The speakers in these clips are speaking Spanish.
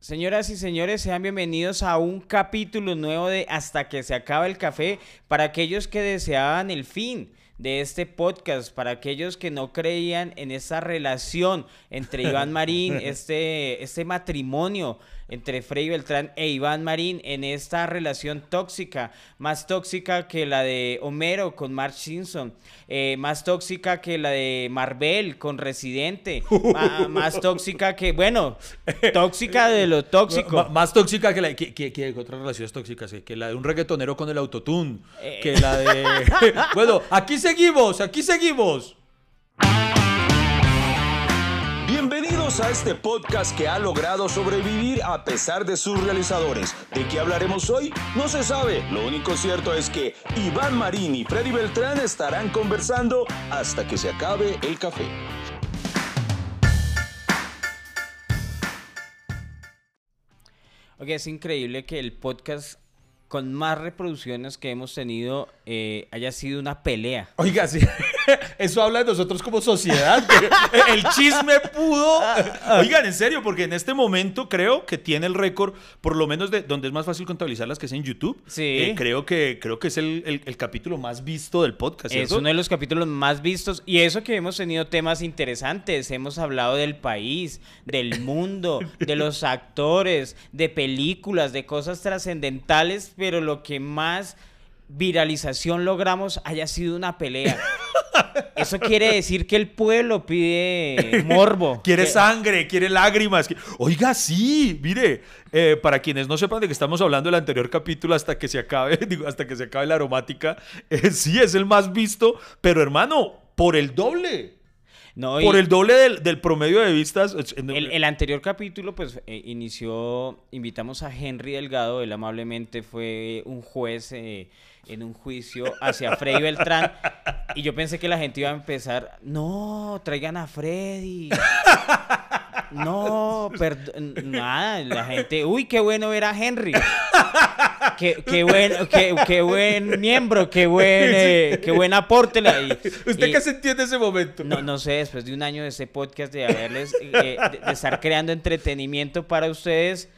Señoras y señores, sean bienvenidos a un capítulo nuevo de Hasta que se acaba el café para aquellos que deseaban el fin de este podcast, para aquellos que no creían en esa relación entre Iván Marín, este, este matrimonio entre Frei Beltrán e Iván Marín en esta relación tóxica, más tóxica que la de Homero con Mark Simpson, eh, más tóxica que la de Marvel con Residente, más tóxica que, bueno, tóxica de lo tóxico. M- más tóxica que la que, que- que otras relaciones tóxicas, que, que la de un reggaetonero con el autotune, Eh. que la de Bueno, aquí seguimos, aquí seguimos. Bienvenidos a este podcast que ha logrado sobrevivir a pesar de sus realizadores. ¿De qué hablaremos hoy? No se sabe. Lo único cierto es que Iván Marín y Freddy Beltrán estarán conversando hasta que se acabe el café. Oye, es increíble que el podcast con más reproducciones que hemos tenido eh, haya sido una pelea. Oiga, sí. Eso habla de nosotros como sociedad. que el chisme pudo. Oigan, en serio, porque en este momento creo que tiene el récord, por lo menos de donde es más fácil contabilizarlas, que es en YouTube. Sí. Eh, creo, que, creo que es el, el- el capítulo más visto del podcast. Es uno de los capítulos más vistos y eso que hemos tenido temas interesantes. Hemos hablado del país, del mundo, de los actores, de películas, de cosas trascendentales, pero lo que más viralización logramos haya sido una pelea. Eso quiere decir que el pueblo pide morbo. Quiere Que- sangre, quiere lágrimas. que- Oiga, sí, mire, eh, para quienes no sepan de qué estamos hablando del anterior capítulo hasta que se acabe, digo, hasta que se acabe la aromática, eh, sí es el más visto, pero hermano, por el doble. No, Por el doble del, del promedio de vistas. El, el anterior capítulo, pues, eh, inició, invitamos a Henry Delgado, él amablemente fue un juez eh, en un juicio hacia Freddy Beltrán, y yo pensé que la gente iba a empezar, no, traigan a Freddy. No, perdón, nada, la gente, uy, qué bueno ver a Henry. Qué, qué buen, qué, qué buen miembro, qué buen, eh, qué buen aporte. la- y- ¿Usted y- qué se entiende ese momento? no, no sé, después de un año de este podcast, de haberles, eh, de, de estar creando entretenimiento para ustedes,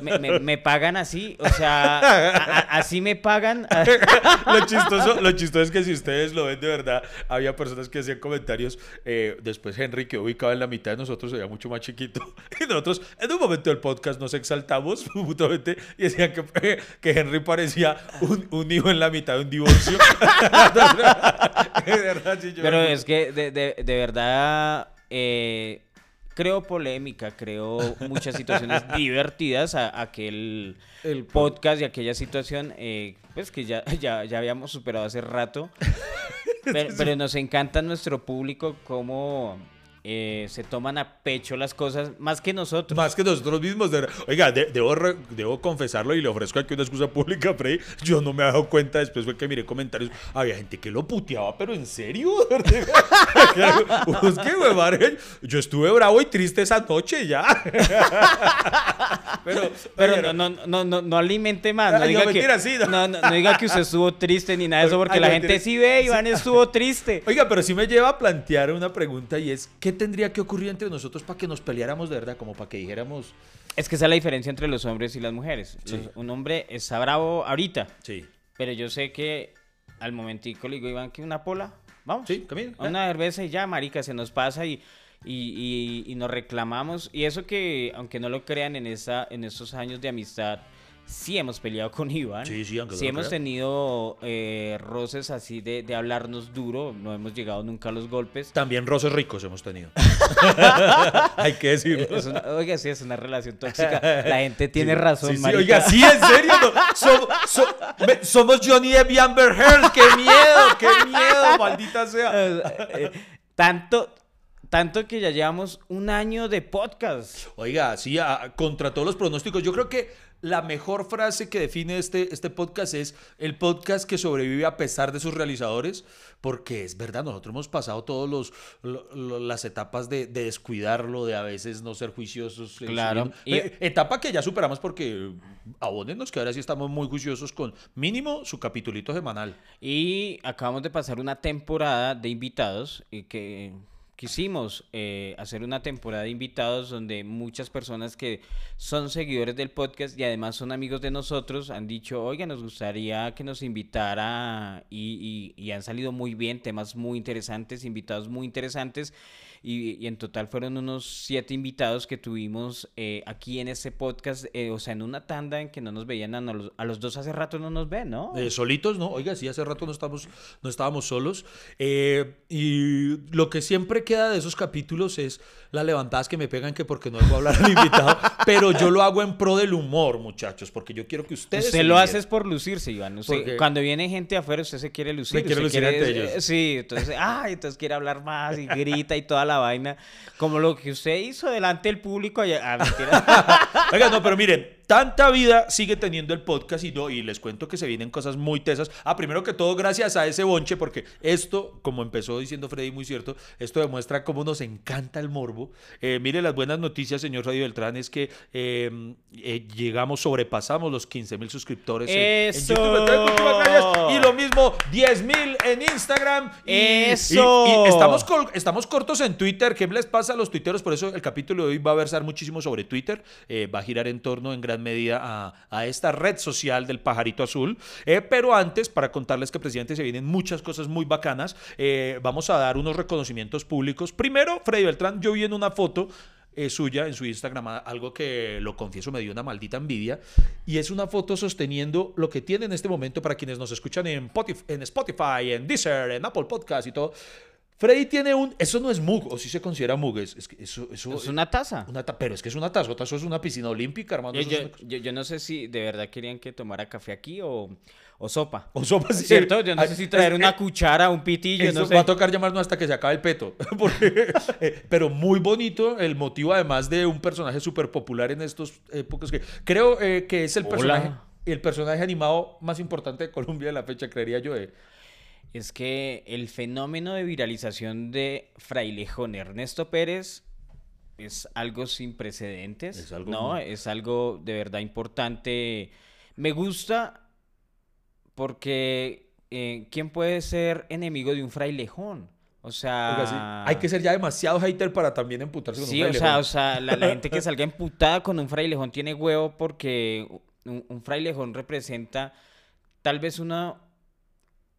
me, me- me pagan así, o sea, a- a- así me pagan. lo, chistoso, lo chistoso es que si ustedes lo ven de verdad, había personas que hacían comentarios. eh, después Henry, que ubicaba en la mitad de nosotros, se veía mucho más chiquito. Y nosotros, en un momento del podcast, nos exaltamos mutuamente y decían que, que Henry parecía un, un hijo en la mitad de un divorcio. De verdad, sí, yo- Pero es que de, de- de verdad eh, creo polémica, creo muchas situaciones divertidas a, aquel El podcast y aquella situación, eh, pues que ya, ya, ya habíamos superado hace rato. Pero, pero nos encanta nuestro público cómo eh, se toman a pecho las cosas más que nosotros. Más que nosotros mismos. Oiga, de- debo, re- debo confesarlo y le ofrezco aquí una excusa pública, Freddy. Yo no me he dado cuenta después fue que miré comentarios. Había gente que lo puteaba, pero en serio. es que, güey, madre, yo estuve bravo y triste esa noche ya. pero, Pero no, no, no, no, no alimente más. No diga, que, sí, no. no, diga que usted estuvo triste ni nada de eso, porque la gente sí ve, Iván estuvo triste. Oiga, pero sí me lleva a plantear una pregunta y es, ¿qué tendría que ocurrir entre nosotros para que nos peleáramos de verdad? Como para que dijéramos, Es que esa es la diferencia entre los hombres y las mujeres. Sí. Los- un hombre está bravo ahorita, sí, pero yo sé que al momentico le digo, Iván, que una pola, vamos. sí, camina. A una cerveza y ya, marica, se nos pasa y, y, y- y nos reclamamos. Y eso que, aunque no lo crean, en, esa, en estos años de amistad, sí hemos peleado con Iván. Sí, sí, aunque Sí hemos tenido eh, roces así de, de hablarnos duro, no hemos llegado nunca a los golpes. También roces ricos hemos tenido. Hay que decirlo. Es una- oiga, sí, es una relación tóxica. La gente tiene razón, Sí, sí, oiga, sí, en serio. no. Som- so- me- somos Johnny Depp y Amber Heard. ¡Qué miedo! ¡Qué miedo! Maldita sea. Eh, tanto, tanto que ya llevamos un año de podcast. Oiga, sí, a- contra todos los pronósticos. Yo creo que la mejor frase que define este, este podcast es el podcast que sobrevive a pesar de sus realizadores, porque es verdad, nosotros hemos pasado todas los, lo- lo- las etapas de, de descuidarlo, de a veces no ser juiciosos. Claro. Y- Eh, etapa que ya superamos porque abónenos que ahora sí estamos muy juiciosos con mínimo su capitulito semanal. Y acabamos de pasar una temporada de invitados y que quisimos eh, hacer una temporada de invitados donde muchas personas que son seguidores del podcast y además son amigos de nosotros han dicho, oiga, nos gustaría que nos invitara y, y han salido muy bien, temas muy interesantes, invitados muy interesantes y, en total fueron unos siete invitados que tuvimos eh, aquí en este podcast, eh, o sea, en una tanda en que no nos veían a, los, a los dos hace rato no nos ven, ¿no? Eh, solitos, ¿no? Oiga, sí, hace rato no, estamos, no estábamos solos. y lo que siempre queda de esos capítulos es las levantadas que me pegan que porque no a hablar al invitado, pero yo lo hago en pro del humor, muchachos, porque yo quiero que ustedes... Usted lo hace por lucirse, Iván. cuando viene gente afuera, usted se quiere lucir. Se quiere lucir ante ellos. Sí, entonces, ay, entonces quiere hablar más y grita y toda la vaina, como lo que usted hizo delante del público. Ah, Oiga, no, pero miren, tanta vida sigue teniendo el podcast y, no, y les cuento que se vienen cosas muy tesas. Ah, primero que todo, gracias a ese bonche, porque esto, como empezó diciendo Freddy, muy cierto, esto demuestra cómo nos encanta el morbo. Eh, mire, las buenas noticias, señor Radio Beltrán, es que eh, eh, llegamos, sobrepasamos los 15 mil suscriptores en, YouTube. Y lo mismo, 10 mil en Instagram. Y, Eso. Y, estamos, estamos cortos en Twitter. ¿Qué les pasa a los tuiteros? Por eso el capítulo de hoy va a versar muchísimo sobre Twitter. va a girar en torno en gran medida a, esta red social del pajarito azul. Eh, pero antes, para contarles que, presidente, se vienen muchas cosas muy bacanas, eh, vamos a dar unos reconocimientos públicos. Primero, Freddy Beltrán, yo vi en una foto eh, suya en su Instagram, algo que lo confieso me dio una maldita envidia, y es una foto sosteniendo lo que tiene en este momento para quienes nos escuchan en, Spotify, en Deezer, en Apple Podcast y todo. Freddy tiene un. Eso no es mug, o si se considera mug. Es, eso, eso, es una taza. Una pero es que es una taza. Eso es una piscina olímpica, hermano. Yo, yo, no sé si de verdad querían que tomara café aquí o, o sopa. O sopa, sí. ¿Cierto? Yo necesito traer una cuchara, un pitillo. no sé. va a tocar llamarnos hasta que se acabe el peto. Eh, pero muy bonito el motivo, además de un personaje súper popular en estos épocas. Que creo eh, que es el personaje, el personaje animado más importante de Colombia de la fecha, creería yo. Eh es que el fenómeno de viralización de Frailejón Ernesto Pérez es algo sin precedentes, es algo ¿no? Es algo de verdad importante. Me gusta porque eh, ¿quién puede ser enemigo de un frailejón? O sea, hay que ser ya demasiado hater para también emputarse con un frailejón. Sí, o sea, o sea la, gente que salga emputada con un frailejón tiene huevo porque un, un frailejón representa tal vez una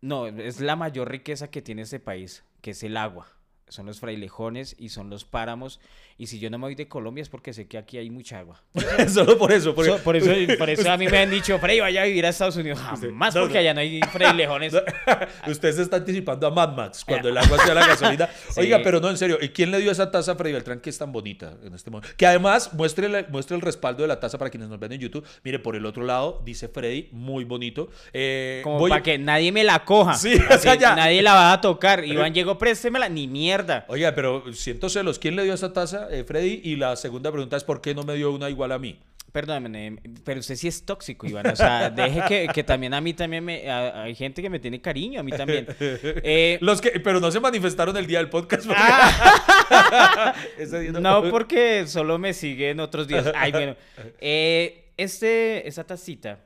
no, es la mayor riqueza que tiene este país, que es el agua. Son los frailejones y son los páramos y si yo no me voy de Colombia es porque sé que aquí hay mucha agua. Solo por eso. Por, por, eso, por eso a mí me han dicho, Frey, vaya a vivir a Estados Unidos. Jamás porque allá no hay frailejones. Usted se está anticipando a Mad Max cuando el agua sea la gasolina. Oiga, pero no, en serio. ¿Y quién le dio esa taza a Freddy Beltrán que es tan bonita en este momento? Que además muestre, muestre el respaldo de la taza para quienes nos ven en YouTube. Mire, por el otro lado dice Freddy, muy bonito. Eh, Como para que nadie me la coja. Sí, o sea, ya. Nadie la va a tocar. Iván llegó, préstemela, ni mierda. Oiga, pero siento celos. ¿Quién le dio esa taza? Eh, Freddy. Y la segunda pregunta es, ¿por qué no me dio una igual a mí? Perdóname, pero usted sí es tóxico, Iván. O sea, deje que, que también a mí también me... hay gente que me tiene cariño, a mí también. Eh, Los que, pero no se manifestaron el día del podcast. Ah. no, porque solo me siguen otros días. Ay, bueno. Eh, este, esta tacita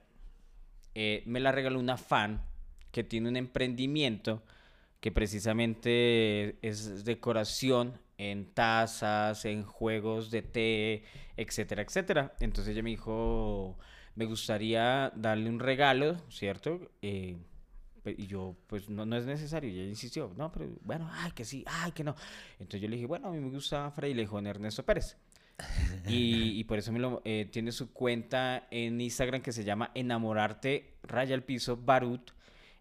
eh, me la regaló una fan que tiene un emprendimiento que precisamente es decoración en tazas, en juegos de té, etcétera, etcétera. Entonces ella me dijo, me gustaría darle un regalo, ¿cierto? Eh, y yo, pues no, no es necesario. Y ella insistió, no, pero bueno, ay, que sí, ay, que no. Entonces yo le dije, bueno, a mí me gusta Frailejón Ernesto Pérez. y, y, por eso me lo, eh, tiene su cuenta en Instagram que se llama Enamorarte, raya al piso, Barut.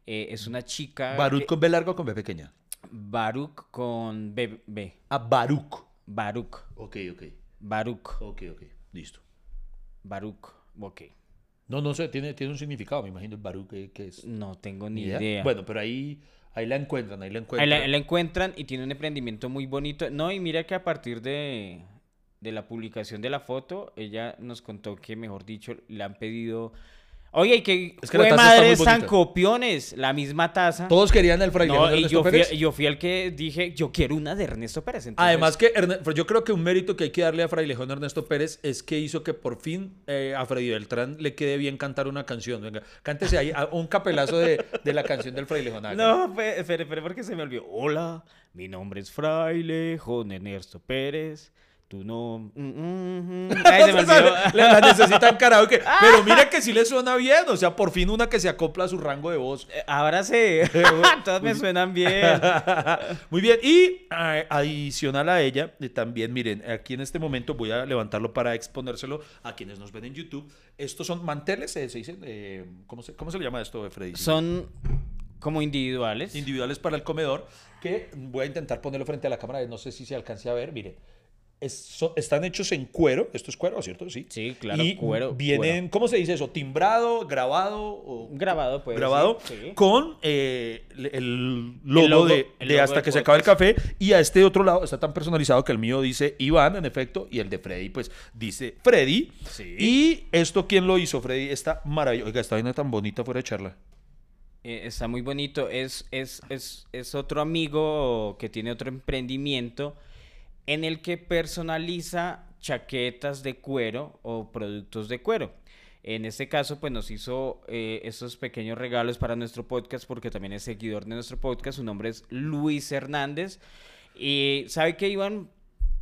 Eh, es una chica. ¿Barut con B largo o con B pequeña? Baruch con B. B. Ah, Baruch. Baruch. Ok, ok. Baruch. Ok, ok. Listo. Baruch. Ok. No, no sé, tiene, tiene un significado, me imagino el Baruch que, es. No tengo ni idea? Bueno, pero ahí, ahí la encuentran, ahí la encuentran. Ahí la, encuentran y tiene un emprendimiento muy bonito. No, y mira que a partir de, de la publicación de la foto, ella nos contó que, mejor dicho, le han pedido Oye, y que, Es que la fue madres tan copiones, la misma taza. Todos querían el frailejón No, de Ernesto yo fui, Pérez. yo fui el que dije, yo quiero una de Ernesto Pérez. entonces- Además que yo creo que un mérito que hay que darle a Frailejón Ernesto Pérez es que hizo que por fin eh, a Freddy Beltrán le quede bien cantar una canción. Venga, cántese ahí un capelazo de, de la canción del Frailejón. No, espere, espere, porque se me olvidó. Hola, mi nombre es Frailejón Ernesto Pérez. Tú no. mm, mm, mm. Ay, se me olvidó. La, la necesitan karaoke. Pero mire que sí le suena bien. O sea, por fin una que se acopla a su rango de voz. Eh, Ahora sí. Todas me suenan bien. Muy bien. Y adicional a ella, eh, también, miren, aquí en este momento voy a levantarlo para exponérselo a quienes nos ven en YouTube. Estos son manteles, eh, se dicen. eh, ¿cómo, se, ¿Cómo se le llama esto, Freddy? Son como individuales. individuales para el comedor que voy a intentar ponerlo frente a la cámara, no sé si se alcance a ver, miren. Es- so- están hechos en cuero, esto es cuero, ¿cierto? Sí. Sí, claro, Y cuero, vienen, ¿cómo se dice eso? ¿Timbrado, grabado o Grabado, pues. grabado sí, con eh, el- el logo, de, el de logo hasta que se acabe el podcast. café y a este otro lado está tan personalizado que el mío dice Iván en efecto y el de Freddy pues dice Freddy Sí. y esto quién lo hizo Freddy está maravilloso oiga esta vaina tan bonita fuera de charla Eh, está muy bonito. Es, es, es, es otro amigo que tiene otro emprendimiento en el que personaliza chaquetas de cuero o productos de cuero. En este caso, pues nos hizo eh, pequeños regalos para nuestro podcast porque también es seguidor de nuestro podcast. Su nombre es Luis Hernández. Y sabe que Iván,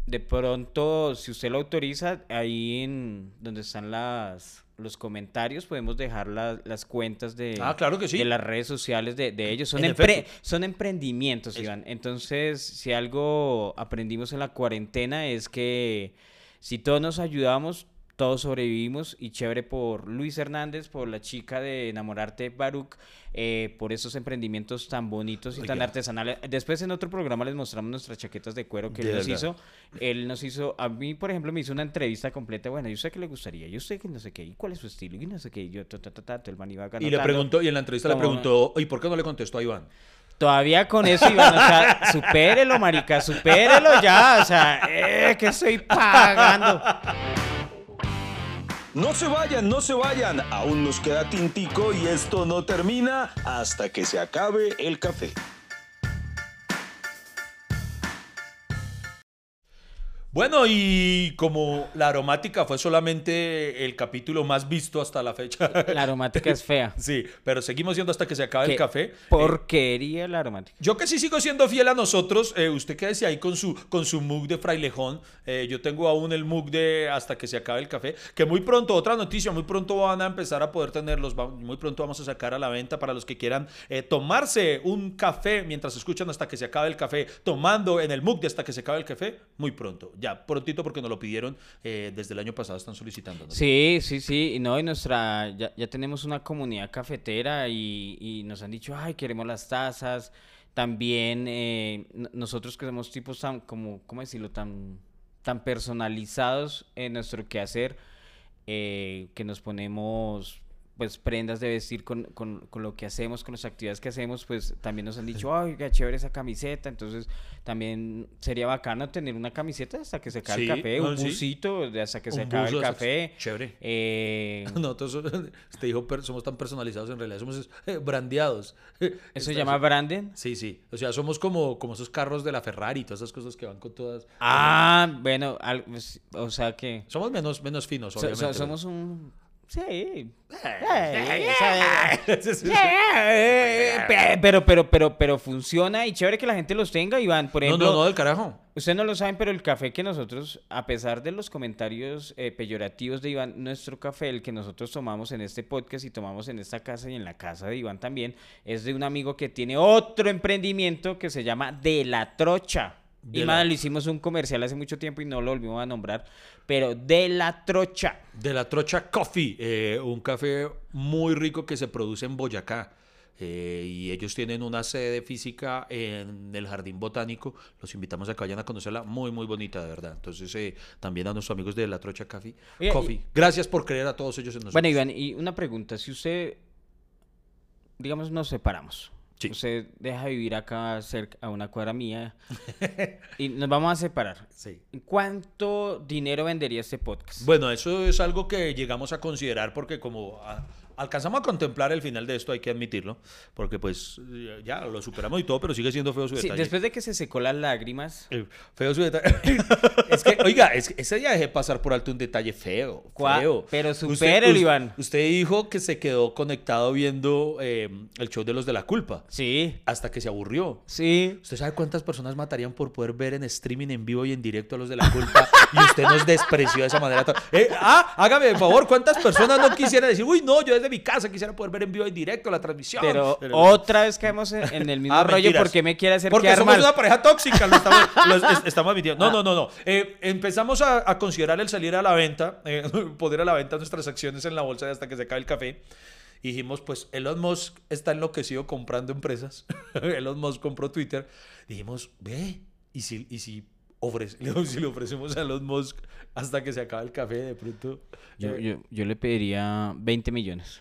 de pronto, si usted lo autoriza, ahí en donde están las, los comentarios, podemos dejar la- las cuentas de, Ah, claro que sí. de las redes sociales de, de ellos. Son, En empre- son emprendimientos, Eso. Iván. Entonces, si algo aprendimos en la cuarentena es que si todos nos ayudamos, todos sobrevivimos y chévere por Luis Hernández, por la chica de Enamorarte Baruch, eh, por esos emprendimientos tan bonitos y tan artesanales. Después en otro programa les mostramos nuestras chaquetas de cuero que De él nos hizo. Él nos hizo, a mí por ejemplo me hizo una entrevista completa, bueno, yo sé que le gustaría, yo sé que no sé qué, y cuál es su estilo, y no sé qué, y yo, ta, ta, ta, ta, el man iba y le preguntó y en la entrevista le preguntó y por qué no le contestó a Iván Todavía con eso, Iván, o sea, supérelo, marica, supérelo ya, o sea, eh, que estoy pagando. No se vayan, no se vayan. Aún nos queda tintico y esto no termina hasta que se acabe el café. Bueno, y como la aromática fue solamente el capítulo más visto hasta la fecha. La aromática es fea. Sí, pero seguimos siendo hasta que se acabe el café. Eh, Porquería la aromática. yo que sí sigo siendo fiel a nosotros, eh, usted quédese ahí con su, con su mug de frailejón. Eh, yo tengo aún el mug de hasta que se acabe el café. Que muy pronto, otra noticia, muy pronto van a empezar a poder tenerlos. Muy pronto vamos a sacar a la venta para los que quieran eh, tomarse un café mientras escuchan hasta que se acabe el café, tomando en el mug de hasta que se acabe el café. Muy pronto, ya prontito porque nos lo pidieron eh, desde el año pasado, están solicitando. Sí, sí, sí, no, y nuestra, ya, ya tenemos una comunidad cafetera y, y nos han dicho, ay, queremos las tazas, también eh, nosotros que somos tipos tan, como, ¿cómo decirlo?, tan, tan personalizados en nuestro quehacer, eh, que nos ponemos pues prendas de vestir con, con, con lo que hacemos, con las actividades que hacemos, pues también nos han dicho, ay, qué chévere esa camiseta, entonces también sería bacano tener una camiseta hasta que se acabe Sí, el café, no, un busito hasta que se Un acabe el café. Chévere. Eh, Nosotros, usted dijo, somos tan personalizados, en realidad somos eh, brandeados. ¿Eso se llama Branden? Sí, sí. O sea, somos como, como esos carros de la Ferrari todas esas cosas que van con todas. Ah, bueno, al- pues, o sea que Somos menos, menos finos, so- obviamente. so- somos un... Sí. Sí, sí, sí. Pe- Pero, pero, pero, pero funciona y chévere que la gente los tenga, Iván. Por No, ejemplo, no, no, del carajo. Ustedes no lo saben, pero el café que nosotros, a pesar de los comentarios eh, peyorativos de Iván, nuestro café, el que nosotros tomamos en este podcast y tomamos en esta casa y en la casa de Iván también, es de un amigo que tiene otro emprendimiento que se llama De la Trocha. De y la- lo hicimos un comercial hace mucho tiempo y no lo volvimos a nombrar, pero De la Trocha. De la Trocha Coffee, eh, un café muy rico que se produce en Boyacá. Eh, y ellos tienen una sede física en el Jardín Botánico. Los invitamos a que vayan a conocerla. Muy, muy bonita, de verdad. Entonces, eh, también a nuestros amigos de La Trocha Coffee. Oye, Coffee. y- Gracias por creer a todos ellos en nosotros. Bueno, Iván, y una pregunta, si usted, digamos, nos separamos. Sí. Usted deja de vivir acá cerca, a una cuadra mía y nos vamos a separar. Sí. ¿Cuánto dinero vendería este podcast? Bueno, eso es algo que llegamos a considerar porque como a- alcanzamos a contemplar el final de esto, hay que admitirlo, porque pues ya lo superamos y todo, pero sigue siendo feo su Sí, detalle. después de que se secó las lágrimas. Eh, Feo su detalle. es que, oiga, es ese día dejé pasar por alto un detalle feo. ¿Cuál? feo. Pero supérelo, Iván. Usted dijo que se quedó conectado viendo eh, el show de los de la culpa Sí, hasta que se aburrió. sí. ¿Usted sabe cuántas personas matarían por poder ver en streaming en vivo y en directo a los de la culpa? y usted nos despreció de esa manera. Eh, ah, hágame el favor, ¿cuántas personas no quisieran decir, uy, no, yo desde mi casa quisiera poder ver en vivo y en directo la transmisión? Pero otra vez caemos en, en el mismo Ah, rollo. mentiras. ¿Por qué me quiere hacer Porque somos mal? una pareja tóxica, lo estamos, lo es- estamos admitiendo. No, no, no, no. Eh, empezamos a, a considerar el salir a la venta, eh, poner a la venta nuestras acciones en la bolsa hasta que se acabe el café. Y dijimos, pues Elon Musk está enloquecido comprando empresas. Elon Musk compró Twitter. Dijimos, ve, ¿y si, y si, ofrece- si le ofrecemos a Elon Musk hasta que se acabe el café de pronto? Yo, eh, yo, yo le pediría 20 millones.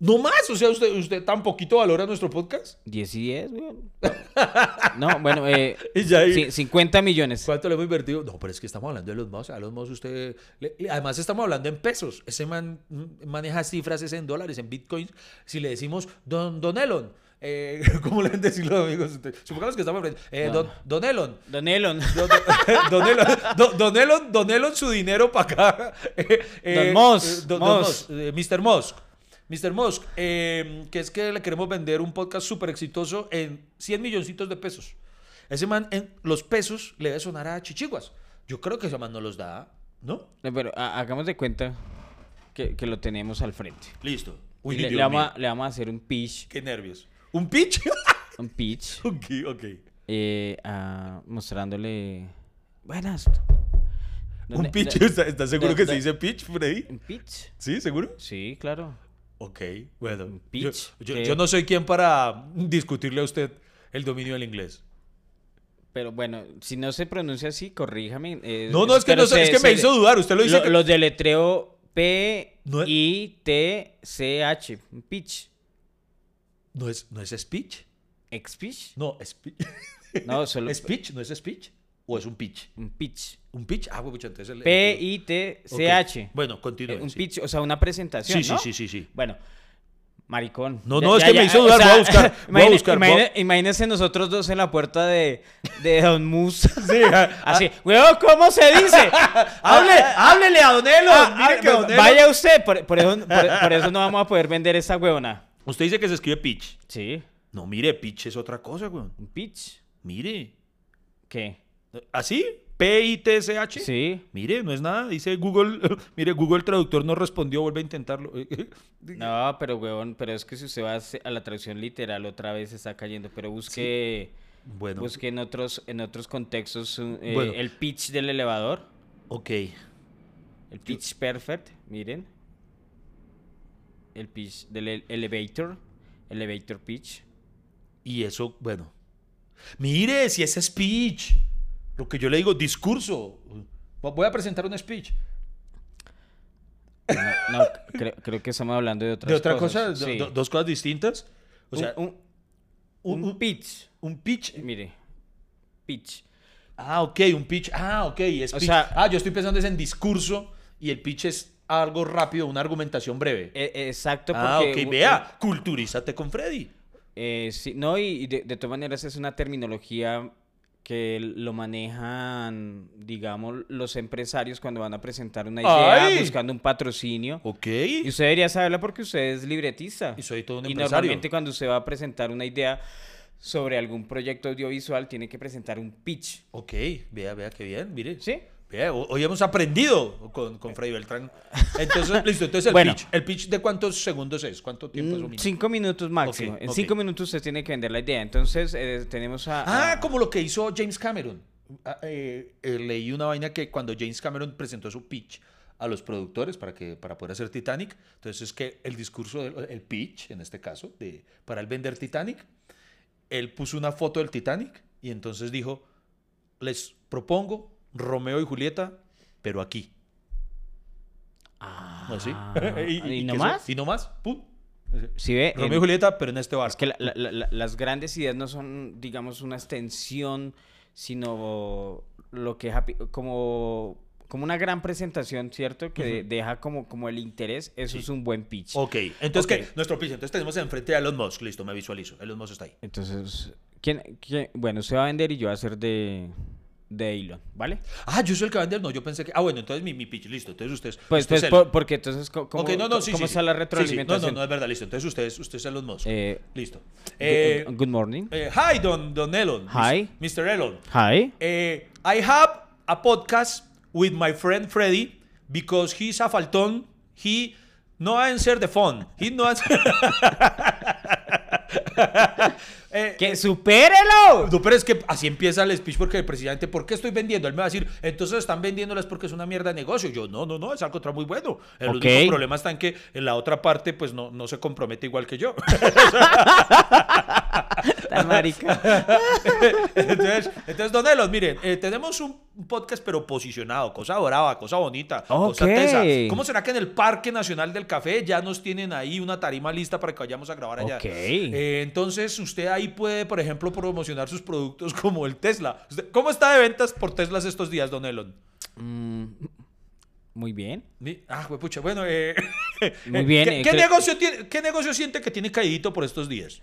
No más, o sea, usted, usted tan poquito valora nuestro podcast. 10 y 10, weón. No, bueno, eh, Y ya ahí- ci- 50 millones. ¿Cuánto le hemos invertido? No, pero es que estamos hablando de los Musk. A los Musk usted... le- además estamos hablando en pesos. Ese man mm, maneja cifras es en dólares, en bitcoins. Si le decimos Don, don Elon, eh, ¿cómo le han decirlo, amigos? Usted- Supongamos que estamos hablando... Eh, don, don Elon. Don Elon. Don, don Elon, don, Elon, don Elon, su dinero para acá. Eh, eh, Don Musk, don- Musk. Mr. Musk. Mr. Musk, eh, que es que le queremos vender un podcast súper exitoso en 100 milloncitos de pesos. Ese man, en los pesos, le debe sonar a chichiguas. Yo creo que ese man no los da, ¿no? No, Pero ha- hagamos de cuenta que, que lo tenemos al frente. Listo. Uy, le, le vamos mío. a, le vamos a hacer un pitch. Qué nervios. ¿Un pitch? Un pitch. ok, ok. eh, ah, mostrándole. Buenas. ¿Un ¿Dónde- pitch? ¿Estás estás seguro que se dice pitch, Freddy? ¿Un pitch? ¿Sí? ¿Seguro? Sí, claro. Ok, bueno. Yo, pitch yo- que- yo no soy quien para discutirle a usted el dominio del inglés. Pero bueno, si no se pronuncia así, corríjame. eh, No, no, es que, pero no, sé, se- es que me hizo dudar. Usted lo dice Lo, que... Los deletreo No es- P-I-T-C-H. Un pitch. ¿No es, ¿No es speech? ¿Expitch? No, speech. No, solo. ¿Speech? ¿No es speech? ¿O es un pitch? Un pitch. ¿Un pitch? Ah, pues entonces... el- P-I-T-C-H. Bueno, continúe. Eh, Un sí. pitch, o sea, una presentación. Sí, sí, ¿no? sí, sí, sí. Bueno, maricón. No, no, es que me hizo dudar, voy a buscar, voy a imagine- buscar, voy a- imagine- Imagínense nosotros dos en la puerta de, de Don Mus. Sí, ah, Así, weón, ¿cómo se dice? Hable, háblele a Don Elon. Ah, mire ah, que Don Elon- vaya usted, por, por eso, por- por eso no vamos a poder vender esa huevona. Usted dice que se escribe pitch. Sí, No, mire, pitch es otra cosa, weón. un pitch. Mire. ¿Qué? ¿Así? P-I-T-C-H. Sí. Mire, no es nada. Dice Google. Mire, Google Traductor no respondió. Vuelve a intentarlo. No, pero huevón, pero es que si usted va a la traducción literal otra vez se está cayendo, pero busque, Bueno. busque en otros, en otros contextos eh, Bueno. el pitch del elevador, Ok. el pitch perfect, miren. El pitch del ele- elevator, elevator pitch. Y eso, bueno. Mire, si es speech. Lo que yo le digo, discurso. Voy a presentar un speech. No, no, creo, creo que estamos hablando de otras ¿De otra cosas. cosa? do- Sí. do- ¿Dos cosas distintas? O sea, un, un- un- un un- pitch, un pitch. mire, pitch. Ah, ok, un pitch. Ah, ok, es O pitch. sea- ah, yo estoy pensando es en discurso y el pitch es algo rápido, una argumentación breve. E- exacto, ah, porque ok, u- vea, culturízate con Freddy. Eh, sí, no, y y de, de todas maneras es una terminología que lo manejan, digamos, los empresarios cuando van a presentar una idea ¡Ay! buscando un patrocinio. Ok. Y usted debería saberla porque usted es libretista. Y soy todo un Y empresario. normalmente cuando usted va a presentar una idea sobre algún proyecto audiovisual, tiene que presentar un pitch. Ok, vea, vea qué bien, mire. ¿Sí? Hoy hemos aprendido con, con Freddy Beltrán. Entonces, listo, entonces el Bueno. pitch. ¿El pitch de cuántos segundos es? ¿Cuánto tiempo es Mm, un Cinco minutos máximo. Ok, en ok. cinco minutos usted tiene que vender la idea. Entonces, eh, tenemos a... Ah, a- como lo que hizo James Cameron. Ah, eh, eh, leí una vaina que cuando James Cameron presentó su pitch a los productores para, que, para poder hacer Titanic, entonces es que el discurso, del, el pitch en este caso, de, para él vender Titanic, él puso una foto del Titanic y entonces dijo, les propongo Romeo y Julieta, pero aquí. Ah, ¿Así? ¿Y, que no eso- más? Y no más, pum. ¿Sí ve? Romeo y Julieta, pero en este barco. Es que la- la- la- la- las grandes ideas no son, digamos, una extensión, sino lo que Happy- como, como una gran presentación, ¿cierto? Que de- deja como, como el interés, eso es un buen pitch. Ok, entonces, Ok. ¿qué? Nuestro pitch. Entonces tenemos enfrente a Elon Musk. Listo, me visualizo. Elon Musk está ahí. Entonces, ¿quién, quién- bueno, usted va a vender y yo voy a hacer de, de Elon, ¿vale? Ah, yo soy el que va a vender. No, yo pensé que. Ah, bueno, entonces mi, mi pitch. Listo. Entonces ustedes. Pues, usted pues por- porque entonces, ¿cómo, Ok, no, no, sí, cómo sí, está sí. la retroalimentación? No, no, no, es verdad. Listo. Entonces ustedes, usted es Elon Musk. Eh, Listo. Good- Eh, good morning. eh, hi, don, don Elon. Hi. Mr. Elon. Hi. Eh, I have a podcast with my friend Freddy because he's a faltón. He no answer the phone. He no answer. Eh, ¡Que supérelo! No, pero es que así empieza el speech porque el presidente, ¿por qué estoy vendiendo? Él me va a decir, entonces están vendiéndolas porque es una mierda de negocio. Yo, no, no, no, es al contrario muy bueno. El único problema está en que en la otra parte, pues no, no se compromete igual que yo. Tan marica. entonces, entonces, don Elon, miren, eh, tenemos un podcast pero posicionado, cosa brava, cosa bonita, cosa Ok. tesa. ¿Cómo será que en el Parque Nacional del Café ya nos tienen ahí una tarima lista para que vayamos a grabar allá? Ok. Eh, entonces, usted ahí puede, por ejemplo, promocionar sus productos como el Tesla. ¿Cómo está de ventas por Teslas estos días, don Elon? Mm, muy bien. Ah, pucha, bueno, eh, Muy bien, ¿Qué, eh, qué negocio tiene, ¿Qué negocio siente que tiene caídito por estos días?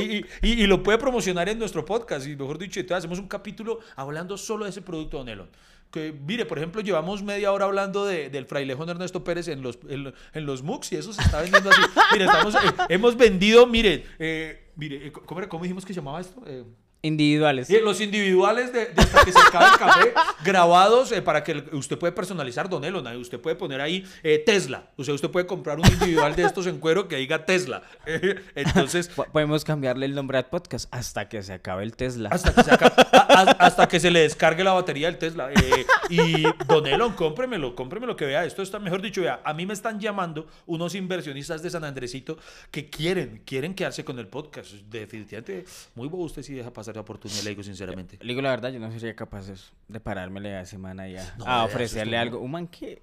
Y, y- y- lo puede promocionar en nuestro podcast. Y mejor dicho, entonces hacemos un capítulo hablando solo de ese producto, Don Elon. Que, mire, por ejemplo, llevamos media hora hablando de- del frailejón Ernesto Pérez en los, en, en los MOOCs y eso se está vendiendo así. mire, estamos, eh, hemos vendido, mire, eh, mire, eh, ¿cómo, cómo dijimos que se llamaba esto? Eh, Individuales. y los individuales de, de hasta que se acabe el café, grabados eh, para que el- usted puede personalizar Don Elon. Usted puede poner ahí eh, Tesla. O sea, usted puede comprar un individual de estos en cuero que diga Tesla. entonces, Po- Podemos cambiarle el nombre al podcast hasta que se acabe el Tesla. hasta que se, aca- a- a- hasta que se le descargue la batería del Tesla. Eh, y Don Elon, cómpremelo, cómpremelo que vea. Esto está, mejor dicho, vea, a mí me están llamando unos inversionistas de San Andresito que quieren, quieren quedarse con el podcast. Definitivamente, muy bobo usted si deja pasar la oportunidad, le digo sinceramente. Le digo la verdad, yo no sería capaz de, parármele a semana y a, No, a ofrecerle algo. Un man que,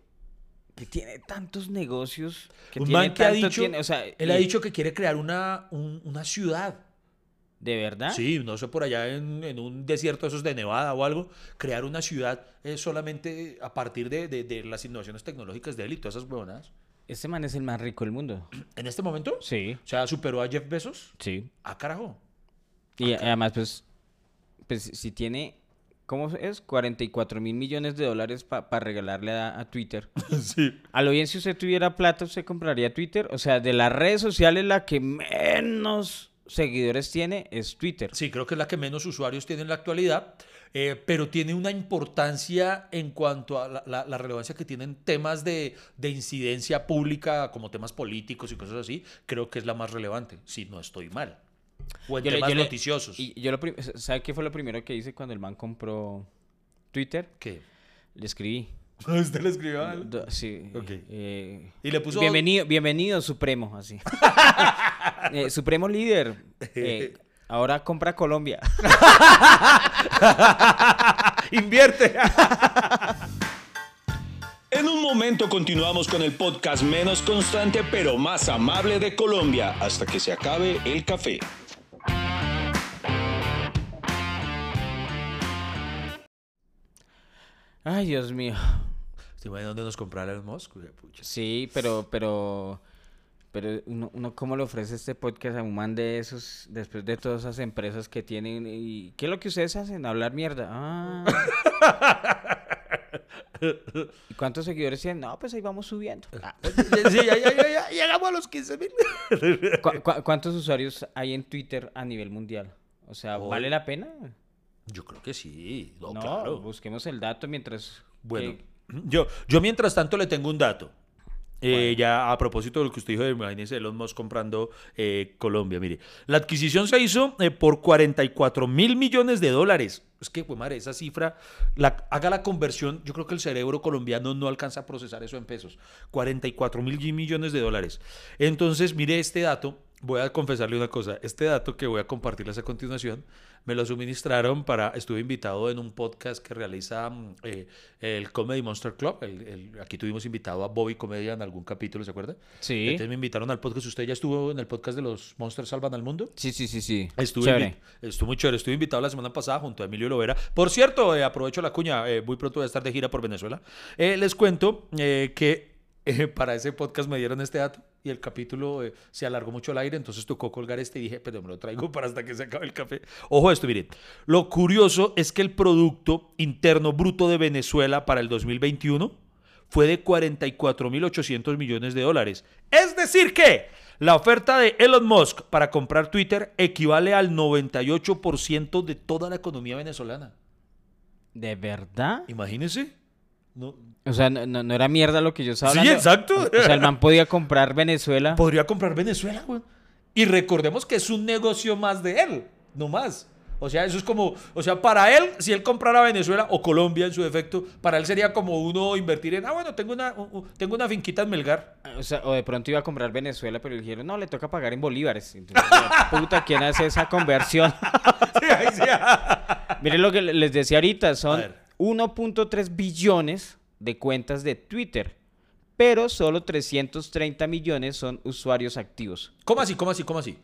que tiene tantos negocios. Que un tiene man que ha dicho, tiene- o sea, él ha dicho que quiere crear una, un- una ciudad. ¿De verdad? Sí, no sé, por allá en, en un desierto esos de Nevada o algo, crear una ciudad eh, solamente a partir de, de- de las innovaciones tecnológicas de él y todas esas huevonadas. Este man es el más rico del mundo. En este momento, Sí, o sea, superó a Jeff Bezos. sí. Ah, carajo. Y además, pues, pues si tiene, ¿cómo es? 44 mil millones de dólares para regalarle a, a Twitter. sí. A lo bien, si usted tuviera plata, ¿usted compraría Twitter? O sea, de las redes sociales, la que menos seguidores tiene es Twitter. Sí, creo que es la que menos usuarios tiene en la actualidad, eh, pero tiene una importancia en cuanto a la, la- la relevancia que tienen temas de, de incidencia pública, como temas políticos y cosas así. Creo que es la más relevante, si no estoy mal. O en Yo le- temas le- noticiosos. Y yo lo ¿Sabe qué fue lo primero que hice cuando el man compró Twitter? ¿Qué? Le escribí. ¿Usted le escribió algo? Do- Sí. Ok. eh, Y le puso- Bienvenido, bienvenido, Supremo, así. Eh, Supremo líder. eh, ahora compra Colombia. Invierte. En un momento continuamos con el podcast menos constante pero más amable de Colombia hasta que se acabe el café. Ay, Dios mío. ¿Te imaginas dónde nos comprara el Musk? Pucha. Sí, pero, pero, pero uno, uno cómo le ofrece este podcast a un man de esos, después de todas esas empresas que tienen, y ¿qué es lo que ustedes hacen? Hablar mierda. Ah. ¿Y cuántos seguidores tienen? No, pues ahí vamos subiendo. Ah. Sí, ya, ya, ya, ya, llegamos a los 15 mil. ¿Cu- cu- cuántos usuarios hay en Twitter a nivel mundial? O sea, ¿vale la pena? Yo creo que sí. No, No, claro. busquemos el dato mientras... Bueno, que- yo, yo mientras tanto le tengo un dato. Eh, Ya a propósito de lo que usted dijo, de, imagínese Elon Musk comprando eh, Colombia. Mire, la adquisición se hizo eh, por 44 mil millones de dólares. Es que, pues madre, esa cifra, la, haga la conversión, yo creo que el cerebro colombiano no alcanza a procesar eso en pesos. 44 mil millones de dólares. Entonces, mire este dato. Voy a confesarle una cosa. Este dato que voy a compartirles a continuación me lo suministraron para. Estuve invitado en un podcast que realiza mm, eh, el Comedy Monster Club. El- el- aquí tuvimos invitado a Bobby Comedia en algún capítulo, ¿se acuerda? Sí. Entonces me invitaron al podcast. ¿Usted ya estuvo en el podcast de los Monsters Salvan al Mundo? Sí, sí, sí, sí. Estuve Chévere. estuvo muy chévere. Estuve invitado la semana pasada junto a Emilio Lovera. Por cierto, eh, aprovecho la cuña. eh, muy pronto voy a estar de gira por Venezuela. Eh, les cuento eh, que eh, para ese podcast me dieron este dato y el capítulo eh, se alargó mucho al aire. Entonces tocó colgar este y dije, pero me lo traigo para hasta que se acabe el café. Ojo esto, miren. Lo curioso es que el Producto Interno Bruto de Venezuela para el 2021 fue de 44.800 millones de dólares. Es decir que la oferta de Elon Musk para comprar Twitter equivale al 98% de toda la economía venezolana. ¿De verdad? Imagínense. No, O sea, no, no- no era mierda lo que yo estaba Sí, exacto. O sea, el man podía comprar Venezuela. podría comprar Venezuela, güey. Y recordemos que es un negocio más de él, no más. O sea, eso es como, o sea, para él, si él comprara Venezuela o Colombia en su defecto, para él sería como uno invertir en, ah, bueno, tengo una, tengo una finquita en Melgar. O, sea, o de pronto iba a comprar Venezuela, pero le dijeron, no, le toca pagar en bolívares. Entonces, puta, ¿quién hace esa conversión? Sí, ahí sí. Miren lo que le- les decía ahorita, son. 1.3 billones de cuentas de Twitter, pero solo 330 millones son usuarios activos. ¿Cómo así? ¿Cómo así? ¿Cómo así?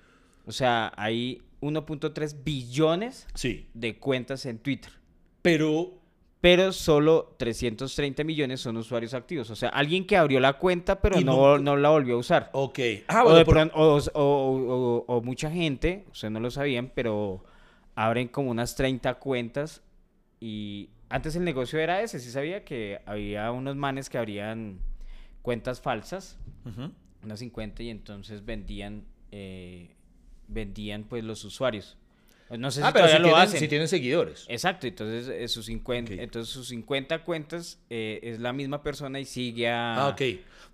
O sea, hay 1.3 billones Sí. de cuentas en Twitter, Pero, pero solo 330 millones son usuarios activos. O sea, alguien que abrió la cuenta, pero no, no- la volvió a usar. ok. Ah, o, bueno, de por- pron- o- o- o- o mucha gente, ustedes no lo sabían, pero abren como unas 30 cuentas y antes el negocio era ese, sí sabía que había unos manes que abrían cuentas falsas, unas 50 y entonces vendían eh, vendían pues los usuarios. No sé si Ah, pero todavía si lo tienen, hacen. si tienen seguidores. Exacto, entonces, eh, sus 50, Ok. entonces sus 50 cuentas eh, es la misma persona y sigue a... Ah, ok.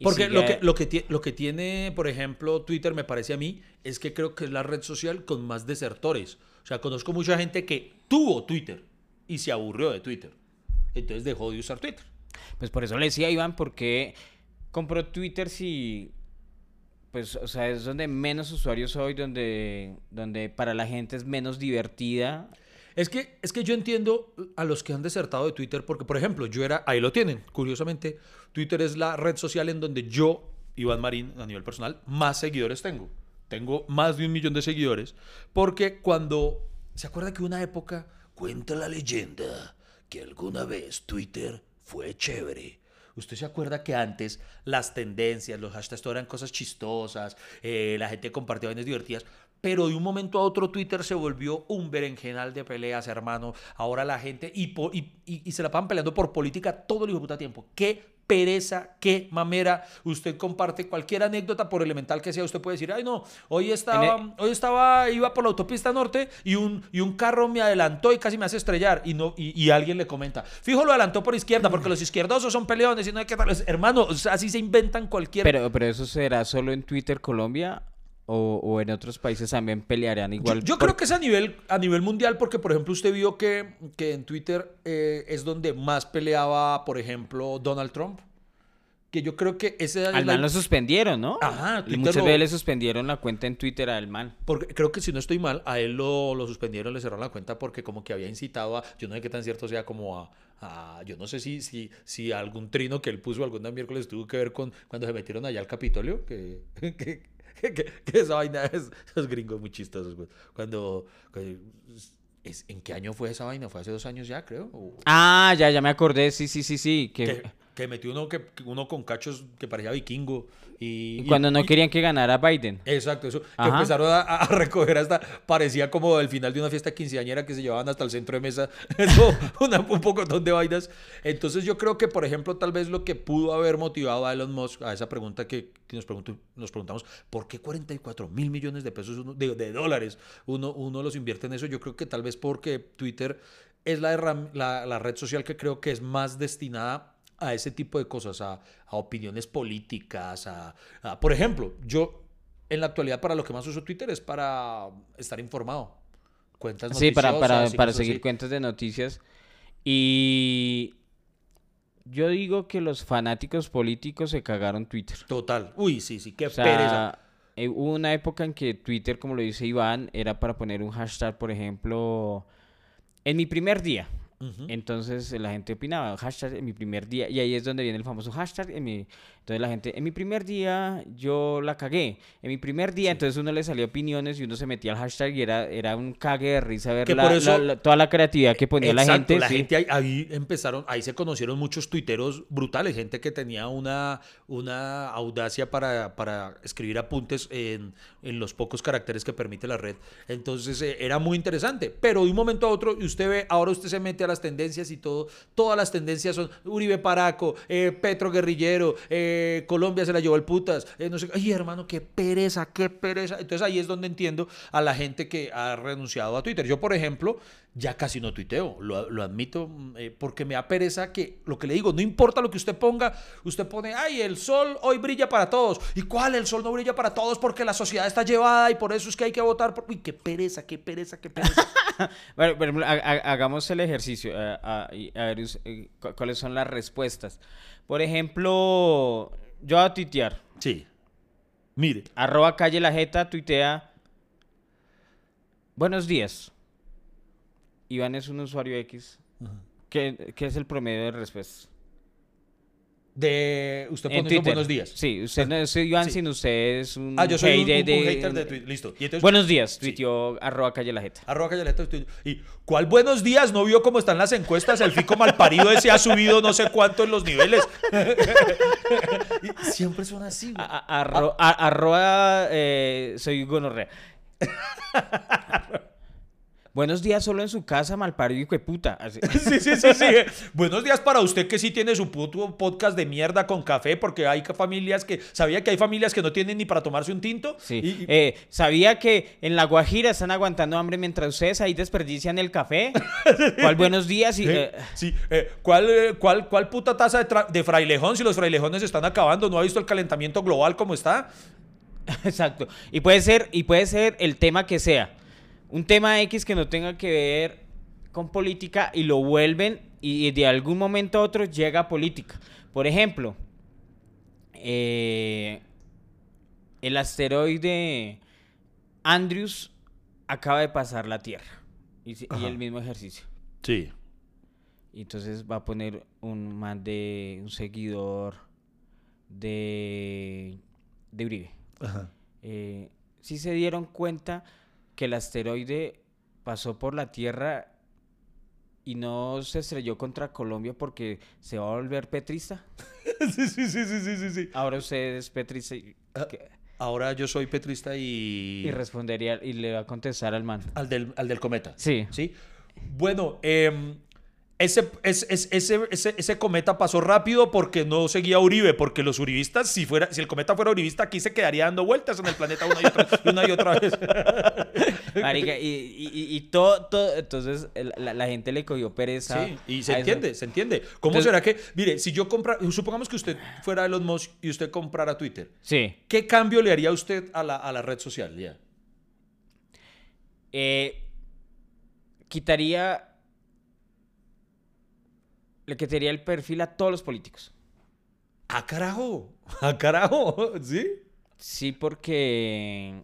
Porque lo a- que, lo, que lo que tiene, por ejemplo, Twitter, me parece a mí, es que creo que es la red social con más desertores. O sea, conozco mucha gente que tuvo Twitter y se aburrió de Twitter. Entonces dejó de usar Twitter. Pues por eso le decía a Iván, porque compró Twitter si, pues, o sea, es donde menos usuarios hoy, donde, donde para la gente es menos divertida. Es que, es que yo entiendo a los que han desertado de Twitter, porque, por ejemplo, yo era, ahí lo tienen, curiosamente, Twitter es la red social en donde yo, Iván Marín, a nivel personal, más seguidores tengo. Tengo más de un millón de seguidores, porque cuando, ¿se acuerda que una época, cuenta la leyenda, que alguna vez Twitter fue chévere? ¿Usted se acuerda que antes las tendencias, los hashtags, eran cosas chistosas, eh, la gente compartía vainas divertidas, pero de un momento a otro Twitter se volvió un berenjenal de peleas, hermano. Ahora la gente, y, y, se la pasan peleando por política todo el hijo puta tiempo. Qué pereza, qué mamera. Usted comparte cualquier anécdota, por elemental que sea, usted puede decir, ay no, hoy estaba, hoy estaba, iba por la autopista norte y un, y un carro me adelantó y casi me hace estrellar. Y, no, y, y alguien le comenta, fijo, lo adelantó por izquierda, porque los izquierdosos son peleones y no hay que tal. Hermano, o sea, así se inventan cualquier Pero, pero eso será solo en Twitter Colombia o, o en otros países también pelearán igual. Yo, yo por- creo que es a nivel, a nivel mundial porque, por ejemplo, usted vio que, que en Twitter eh, es donde más peleaba, por ejemplo, Donald Trump. Que yo creo que ese es Al la- man lo suspendieron, ¿no? Ajá, Y Twitter Muchas lo- veces le suspendieron la cuenta en Twitter al man. Porque creo que si no estoy mal, a él lo, lo suspendieron, le cerraron la cuenta porque como que había incitado a, yo no sé qué tan cierto sea como a, yo no sé si, si, si algún trino que él puso algún día miércoles tuvo que ver con cuando se metieron allá al Capitolio, que, que, que- que esa vaina es, esos gringos muy chistosos, güey. Cuando, es- ¿en qué año fue esa vaina? ¿Fue hace dos años ya, creo? O- Ah, ya, ya me acordé, sí, sí, sí, sí. Que, que, que metió uno, que, uno con cachos que parecía vikingo. Y, y cuando no querían que ganara Biden. Exacto, eso. Que empezaron a, a recoger hasta. Parecía como el final de una fiesta quinceañera que se llevaban hasta el centro de mesa. Eso, una- un poco de vainas. Entonces, yo creo que, por ejemplo, tal vez lo que pudo haber motivado a Elon Musk a esa pregunta que, que nos, pregunto- nos preguntamos: ¿por qué 44 mil millones de pesos, uno- de, de dólares, uno, uno los invierte en eso? Yo creo que tal vez porque Twitter es la, la red social que creo que es más destinada a ese tipo de cosas, a, a opiniones políticas, a, a- por ejemplo, yo en la actualidad para lo que más uso Twitter es para estar informado. Cuentas Sí, para, para, para seguir así. cuentas de noticias. Y yo digo que los fanáticos políticos se cagaron Twitter. Total. Uy, sí, sí, qué O sea, pereza. eh, hubo una época en que Twitter, como lo dice Iván, era para poner un hashtag, por ejemplo, en mi primer día. Entonces la gente opinaba, hashtag en mi primer día, y ahí es donde viene el famoso hashtag. En mi... Entonces la gente, en mi primer día yo la cagué. En mi primer día, entonces uno le salía opiniones y uno se metía al hashtag y era, era un cague de risa ver Que la- por eso- la- la- toda la creatividad que ponía la gente. La sí. gente ahí, ahí empezaron, ahí se conocieron muchos tuiteros brutales, gente que tenía una, una audacia para, para escribir apuntes en, en los pocos caracteres que permite la red. Entonces eh, era muy interesante. Pero de un momento a otro, y usted ve, ahora usted se mete a las tendencias y todo, todas las tendencias son Uribe Paraco, eh, Petro Guerrillero, eh, Colombia se la llevó el putas, eh, no sé, ay hermano, qué pereza, qué pereza. Entonces ahí es donde entiendo a la gente que ha renunciado a Twitter. Yo, por ejemplo, ya casi no tuiteo, lo, lo admito, mm, eh, porque me da pereza que lo que le digo, no importa lo que usted ponga, usted pone, ay, el sol hoy brilla para todos. ¿Y cuál? El sol no brilla para todos porque la sociedad está llevada y por eso es que hay que votar. Por... Uy, qué pereza, qué pereza, qué pereza. Bueno, ha- ha- hagamos el ejercicio, eh, a, ver eh, cu- cuáles son las respuestas. Por ejemplo, yo a tuitear, sí. Mire. arroba calle la jeta, tuitea, buenos días. Iván es un usuario X. ¿Qué, qué es el promedio de respuestas? De, usted pone Twitter. buenos días. Sí, usted no es Iván, Sí. sino usted es un, Ah, yo soy un, hate un- un hater de Twitter. Listo. Y entonces, Buenos días, Sí. tuiteó arroba calle la jeta. Arroba Callaleta, tuit- Y ¿cuál buenos días? ¿No vio cómo están las encuestas? El fico malparido ese ha subido no sé cuánto en los niveles. Siempre son así, a- arro- a- arroba eh, soy gonorrea. Buenos días solo en su casa, malparido hijo de puta. Sí, sí, sí, sí. Buenos días para usted que sí tiene su puto podcast de mierda con café, porque hay familias que. ¿Sabía que hay familias que no tienen ni para tomarse un tinto? Sí. Y- y- Eh, ¿Sabía que en La Guajira están aguantando hambre mientras ustedes ahí desperdician el café? ¿Cuál buenos días? Y, Eh, eh, sí, eh, ¿cuál, cuál, ¿cuál puta taza de, de frailejón si los frailejones están acabando? ¿No ha visto el calentamiento global cómo está? Exacto. Y puede ser, y puede ser el tema que sea. Un tema X que no tenga que ver con política y lo vuelven y de algún momento a otro llega a política. Por ejemplo, eh, el asteroide Andrews acaba de pasar la Tierra. Y, el mismo ejercicio. Sí. Y entonces va a poner un man de un seguidor de, de Uribe. Ajá. Eh, sí se dieron cuenta que el asteroide pasó por la Tierra y no se estrelló contra Colombia porque se va a volver petrista. Sí, sí, sí, sí, sí, sí, sí. Ahora usted es petrista y, Ah. Ahora yo soy petrista y... y respondería y le va a contestar al man. Al del, al del cometa. Sí. ¿Sí? Bueno, em, ese, es- es- ese, ese, ese cometa pasó rápido porque no seguía Uribe, porque los uribistas, si, fuera, si el cometa fuera uribista, aquí se quedaría dando vueltas en el planeta una y otra, una y otra vez. Marica, y, y- y- todo, todo, entonces la, la gente le cogió pereza. Sí, y se eso. entiende, se entiende. ¿Cómo Entonces- será que, mire, si yo compra, supongamos que usted fuera Elon Musk y usted comprara Twitter, Sí. ¿qué cambio le haría usted a la, a la red social? Ya. Eh, quitaría. Le quitaría el perfil a todos los políticos. ¡Ah, carajo! ¡Ah, carajo! ¿Sí? Sí, porque.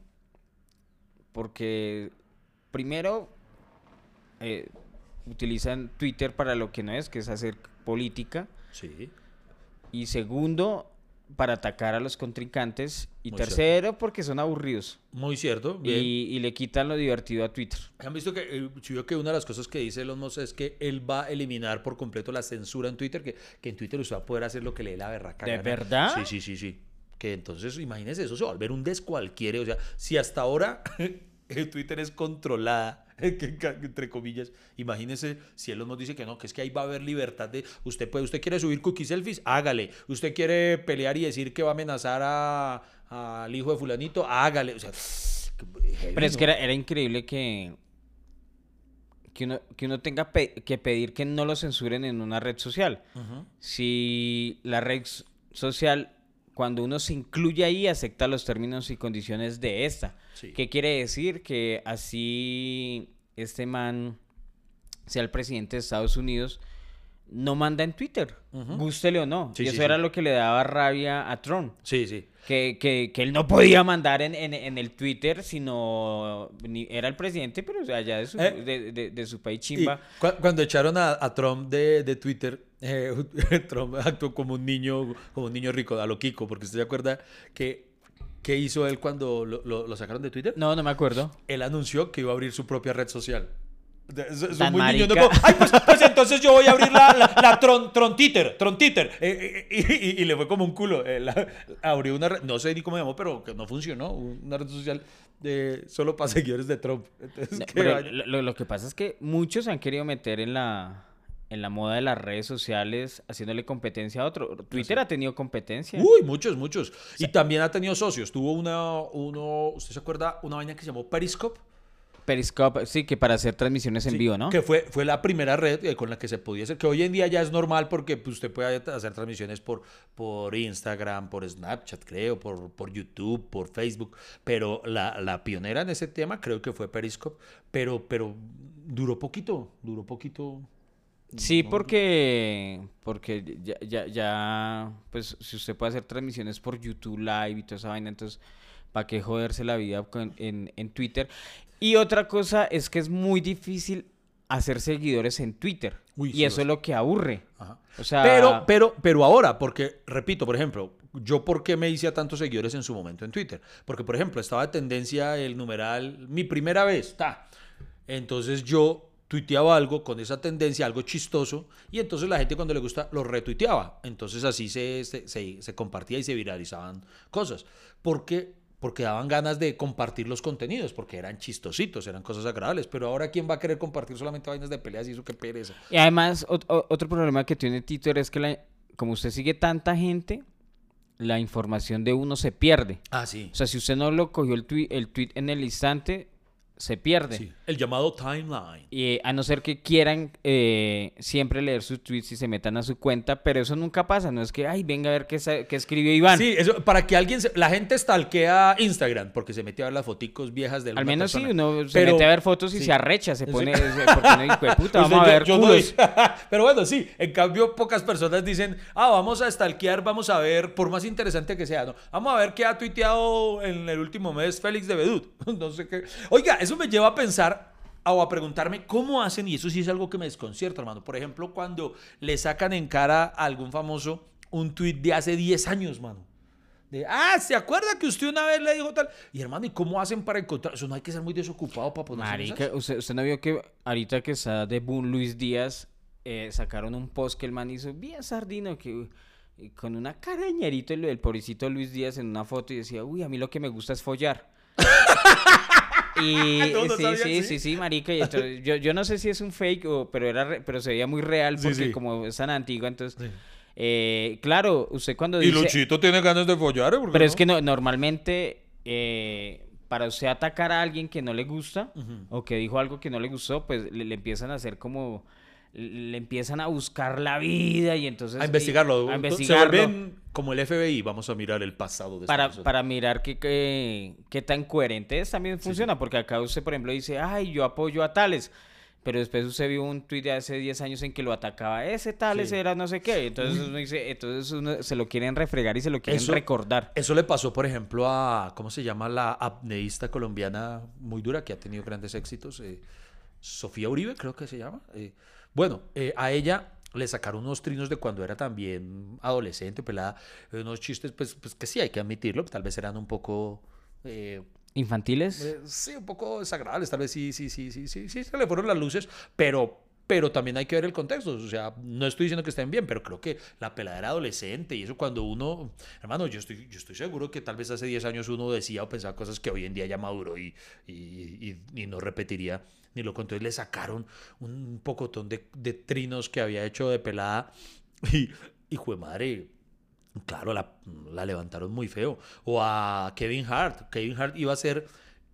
Porque. Primero. eh, utilizan Twitter para lo que no es, que es hacer política. Sí. Y segundo, para atacar a los contrincantes. Y Muy tercero, porque son aburridos. Muy cierto. Bien. Y, y le quitan lo divertido a Twitter. Han visto que, eh, si veo que una de las cosas que dice Elon Musk es que él va a eliminar por completo la censura en Twitter, que, que en Twitter usted va a poder hacer lo que le dé la berraca. ¿De gana. verdad? Sí, sí, sí, sí. Que entonces, imagínese, eso se va a volver un descualquiere. O sea, si hasta ahora eh, Twitter es controlada, entre comillas, imagínese si Elon Musk dice que no, que es que ahí va a haber libertad de. Usted puede, usted quiere subir cookie selfies, hágale. Usted quiere pelear y decir que va a amenazar a- al hijo de Fulanito, hágale. O sea, Pero es que era, era increíble que, que, uno, que uno tenga pe- que pedir que no lo censuren en una red social. Si la red social, cuando uno se incluye ahí, acepta los términos y condiciones de esta. Sí. ¿Qué quiere decir? Que así este man sea el presidente de Estados Unidos, no manda en Twitter, gústele o no. Sí, y eso sí. era lo que le daba rabia a Trump. Sí, sí. Que, que, que él no podía mandar en, en, en el Twitter, sino ni- era el presidente, pero allá de su, Eh. de, de- de su país chimba. cu- cuando echaron a, a Trump de, de Twitter, eh, Trump actuó como un niño, como un niño rico, a lo Kiko, porque usted se acuerda que ¿qué hizo él cuando lo, lo- lo sacaron de Twitter? No, no me acuerdo. Él anunció que iba a abrir su propia red social. Es, es Tan muy niño, ¿no? marica. Como, Ay, pues, pues entonces yo voy a abrir la, la, la Tron, Trontiter, Trontiter. Eh, eh, y, le fue como un culo. Eh, la- abrió una red, no sé ni cómo llamó, pero que no funcionó. Una red social de, solo para seguidores de Trump. Entonces, No, qué pero vaina. lo, lo- lo que pasa es que muchos se han querido meter en la, en la moda de las redes sociales haciéndole competencia a otro. Twitter ha tenido competencia. Uy, muchos, muchos. Y también ha tenido socios. Tuvo una, uno, ¿usted se acuerda? Una vaina que se llamó Periscope. Periscope, sí, que para hacer transmisiones en Sí, vivo, ¿no? Que fue, fue la primera red eh, con la que se podía hacer, que hoy en día ya es normal porque pues, usted puede hacer transmisiones por, por Instagram, por Snapchat, creo, por, por YouTube, por Facebook, pero la, la pionera en ese tema creo que fue Periscope, pero, pero duró poquito, duró poquito. Sí, porque, porque ya, ya, ya, pues si usted puede hacer transmisiones por YouTube Live y toda esa vaina, entonces, ¿para qué joderse la vida con- en, en Twitter? Y otra cosa es que es muy difícil hacer seguidores en Twitter. Uy, y sí, eso es lo que aburre. Ajá. O sea, Pero, pero, pero ahora, porque, repito, por ejemplo, yo por qué me hice a tantos seguidores en su momento en Twitter. Porque, por ejemplo, estaba de tendencia el numeral mi primera vez, ta. Entonces yo tuiteaba algo con esa tendencia, algo chistoso, y entonces la gente cuando le gusta lo retuiteaba. Entonces así se, se, se- se compartía y se viralizaban cosas. Porque, porque daban ganas de compartir los contenidos, porque eran chistositos, eran cosas agradables. Pero ahora, ¿quién va a querer compartir solamente vainas de peleas y eso qué pereza? Y además, otro problema que tiene Twitter es que la- como usted sigue tanta gente, la información de uno se pierde. Ah, sí. O sea, si usted no lo cogió el tweet, el tweet en el instante, se pierde. Sí, el llamado timeline. Y eh, a no ser que quieran eh, siempre leer sus tweets y se metan a su cuenta, pero eso nunca pasa. No es que, ay, venga a ver qué, qué escribió Iván. Sí, eso, para que alguien... se- la gente stalkea Instagram porque se mete a ver las foticos viejas de Al menos sí, uno se Pero- mete a ver fotos y sí. se arrecha, se Sí. pone, se- porque uno dice, "Jue puta, Pues vamos a ver yo no culos". hice- Pero bueno, sí. En cambio, pocas personas dicen, ah, vamos a stalkear, vamos a ver, por más interesante que sea, ¿no? Vamos a ver qué ha tuiteado en el último mes Félix de Bedut. No sé qué. Oiga, eso me lleva a pensar o a preguntarme cómo hacen, y eso sí es algo que me desconcierta, hermano. Por ejemplo, cuando le sacan en cara a algún famoso un tuit de hace 10 años, mano. De, ah, ¿se acuerda que usted una vez le dijo tal? Y hermano, ¿y cómo hacen para encontrar? Eso no hay que ser muy desocupado para ponerse en Marica. ¿usted, usted no vio que ahorita que está de boom Luis Díaz, eh, sacaron un post que el man hizo bien sardino, que y con una carañerito el, el pobrecito Luis Díaz en una foto y decía, uy, a mí lo que me gusta es follar. y No, no sí, sí, sí. sí, sí, marica. y entonces, yo, yo no sé si es un fake, o, pero, era re- pero se veía muy real porque sí. como es tan antigua, entonces... eh, claro, usted cuando Y dice... Luchito tiene ganas de follar, ¿eh? ¿Por qué Pero es que no, normalmente eh, para usted atacar a alguien que no le gusta o que dijo algo que no le gustó, pues le, le empiezan a hacer como le empiezan a buscar la vida y entonces a investigarlo. a Se investigarlo vuelven como el FBI. Vamos a mirar el pasado de para, para mirar qué, qué, qué tan coherente es también funciona, porque acá usted, por ejemplo, dice, ay, yo apoyo a tales, pero después usted vio un tuit de hace 10 años en que lo atacaba, ese tales Sí. era no sé qué, entonces uno dice, entonces uno se lo quieren refregar y se lo quieren Eso- recordar. Eso le pasó, por ejemplo, a, ¿cómo se llama? La apneísta colombiana muy dura que ha tenido grandes éxitos. eh, Sofía Uribe, creo que se llama. eh, bueno, eh, a ella le sacaron unos trinos de cuando era también adolescente, pelada. eh, unos chistes, pues, pues que sí, hay que admitirlo, que tal vez eran un poco... eh, ¿Infantiles? Eh, sí, un poco desagradables, tal vez sí, sí, sí, sí, sí, sí, se le fueron las luces, pero, pero también hay que ver el contexto, o sea, no estoy diciendo que estén bien, pero creo que la pelada era adolescente y eso cuando uno, hermano, yo estoy, yo estoy seguro que tal vez hace 10 años uno decía o pensaba cosas que hoy en día ya maduró y, y, y- y no repetiría ni lo contó y le sacaron un pocotón de, de trinos que había hecho de pelada y, y jue madre, Claro, la, la levantaron muy feo. O a Kevin Hart. Kevin Hart iba a ser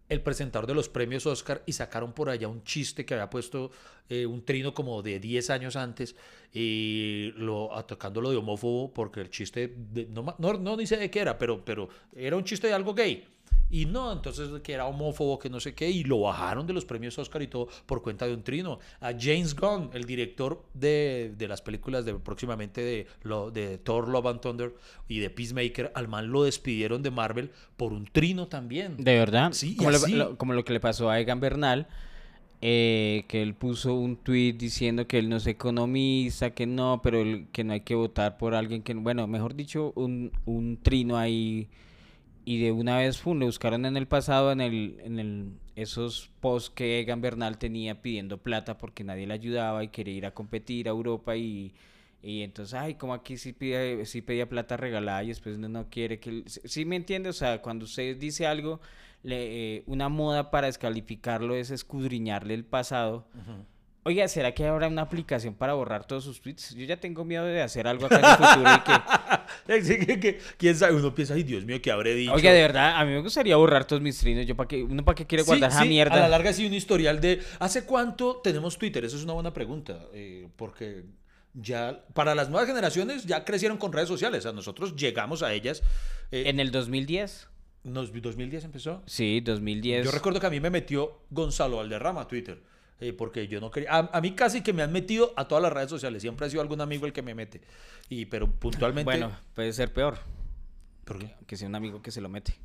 el presentador de los premios Oscar y sacaron por allá un chiste que había puesto eh, un trino como de 10 años antes y lo atacándolo de homófobo porque el chiste de- no, no, no dice de qué era, pero, pero era un chiste de algo gay. Y no, entonces que era homófobo, que no sé qué, y lo bajaron de los premios Oscar y todo por cuenta de un trino. A James Gunn, el director de, de las películas de próximamente de, lo, de Thor, Love and Thunder y de Peacemaker, al man lo despidieron de Marvel por un trino también. ¿De verdad? Sí, como, lo, como lo que le pasó a Egan Bernal, eh, que él puso un tweet diciendo que él no es economista, que no, pero él- que no hay que votar por alguien que, bueno, mejor dicho, un, un trino ahí. Y de una vez, pum, le buscaron en el pasado, en el, en el, esos posts que Egan Bernal tenía pidiendo plata porque nadie le ayudaba y quería ir a competir a Europa y, y entonces, ay, como aquí sí, pide, pedía plata regalada y después no, no quiere que... ¿Sí, sí me entiende? O sea, cuando usted dice algo, le, eh, una moda para descalificarlo es escudriñarle el pasado. Oiga, ¿será que habrá una aplicación para borrar todos sus tweets? Yo ya tengo miedo de hacer algo acá en el futuro y que... ¿Quién sabe? Uno piensa, ay, Dios mío, ¿qué habré dicho? Oiga, de verdad, a mí me gustaría borrar todos mis trinos. Yo para qué, uno para qué quiere Sí, guardar esa mierda. A la larga sí un historial de ¿hace cuánto tenemos Twitter? Eso es una buena pregunta, eh, porque ya para las nuevas generaciones ya crecieron con redes sociales, a nosotros llegamos a ellas. eh, En el 2010. nos- 2010 empezó. Sí, 2010. Yo recuerdo que a mí me metió Gonzalo Valderrama a Twitter. Eh, porque yo no quería. A, a mí casi que me han metido a todas las redes sociales. Siempre ha sido algún amigo el que me mete. Y, pero puntualmente. Bueno, puede ser peor. ¿Por qué? Que sea un amigo que se lo mete.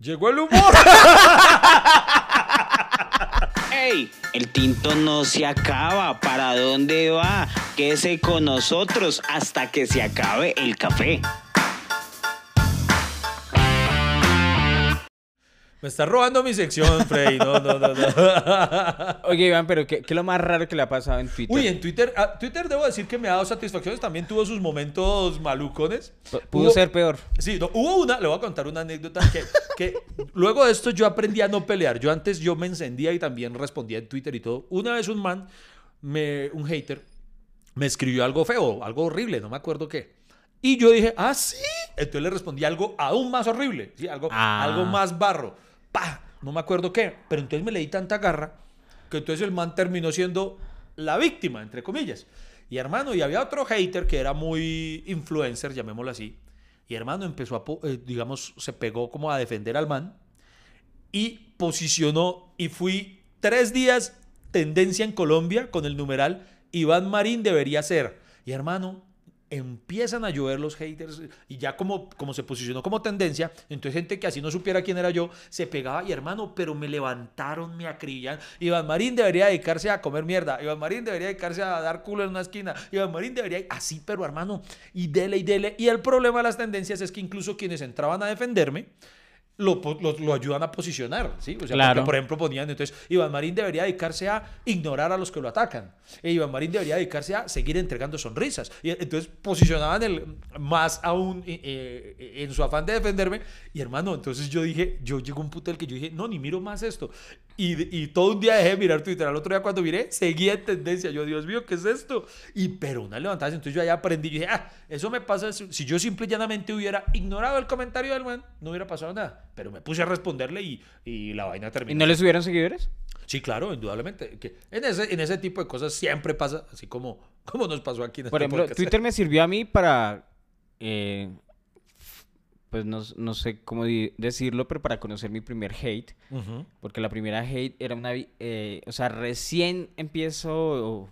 Llegó el humor. ¡Ey! El tinto no se acaba. ¿Para dónde va? Quédese con nosotros hasta que se acabe el café. Me está robando mi sección, Frey. No, no, no, no. Oye, Iván, pero ¿qué, qué es lo más raro que le ha pasado en Twitter? Uy, en Twitter, ah, Twitter debo decir que me ha dado satisfacciones, también tuvo sus momentos malucones. P- Pudo Hubo- ser peor. Sí, no, hubo una, le voy a contar una anécdota que, que luego de esto yo aprendí a no pelear. Yo antes yo me encendía y también respondía en Twitter y todo. Una vez un man, me, un hater, me escribió algo feo, algo horrible, no me acuerdo qué. Y yo dije, ah, sí. Entonces le respondí algo aún más horrible, ¿sí? algo, Ah. algo más barro. ¡Pah! No me acuerdo qué. Pero entonces me le di tanta garra que entonces el man terminó siendo la víctima, entre comillas. Y hermano, y había otro hater que era muy influencer, llamémoslo así. Y hermano empezó a, eh, digamos, se pegó como a defender al man y posicionó y fui tres días tendencia en Colombia con el numeral Iván Marín debería ser. Y hermano, empiezan a llover los haters y ya como, como se posicionó como tendencia, entonces gente que así no supiera quién era yo, se pegaba y hermano, pero me levantaron, me acribillan. Iván Marín debería dedicarse a comer mierda, Iván Marín debería dedicarse a dar culo en una esquina, Iván Marín debería, así, pero hermano, y dele y dele. Y el problema de las tendencias es que incluso quienes entraban a defenderme, lo, lo, lo ayudan a posicionar, ¿sí? O sea, Claro. porque, por ejemplo, ponían, entonces, Iván Marín debería dedicarse a ignorar a los que lo atacan. E Iván Marín debería dedicarse a seguir entregando sonrisas. Y entonces posicionaban el, más aún eh, eh, en su afán de defenderme. Y hermano, entonces yo dije, yo llegó un punto en el que yo dije, no, ni miro más esto. Y, y todo un día dejé de mirar Twitter. Al otro día cuando miré, seguía en tendencia. Yo, Dios mío, ¿qué es esto? Y pero una levantada. Entonces yo ahí aprendí. Yo dije, ah, eso me pasa. Si si yo simple y llanamente hubiera ignorado el comentario del man, no hubiera pasado nada. Pero me puse a responderle y, y la vaina terminó. ¿Y no le subieron seguidores? Sí, claro, indudablemente. Que en, ese, en ese tipo de cosas siempre pasa, así como, como nos pasó aquí en Por este ejemplo, podcast. Twitter me sirvió a mí para, eh, pues no, no sé cómo decirlo, pero para conocer mi primer hate. Porque la primera hate era una... eh, o sea, recién empiezo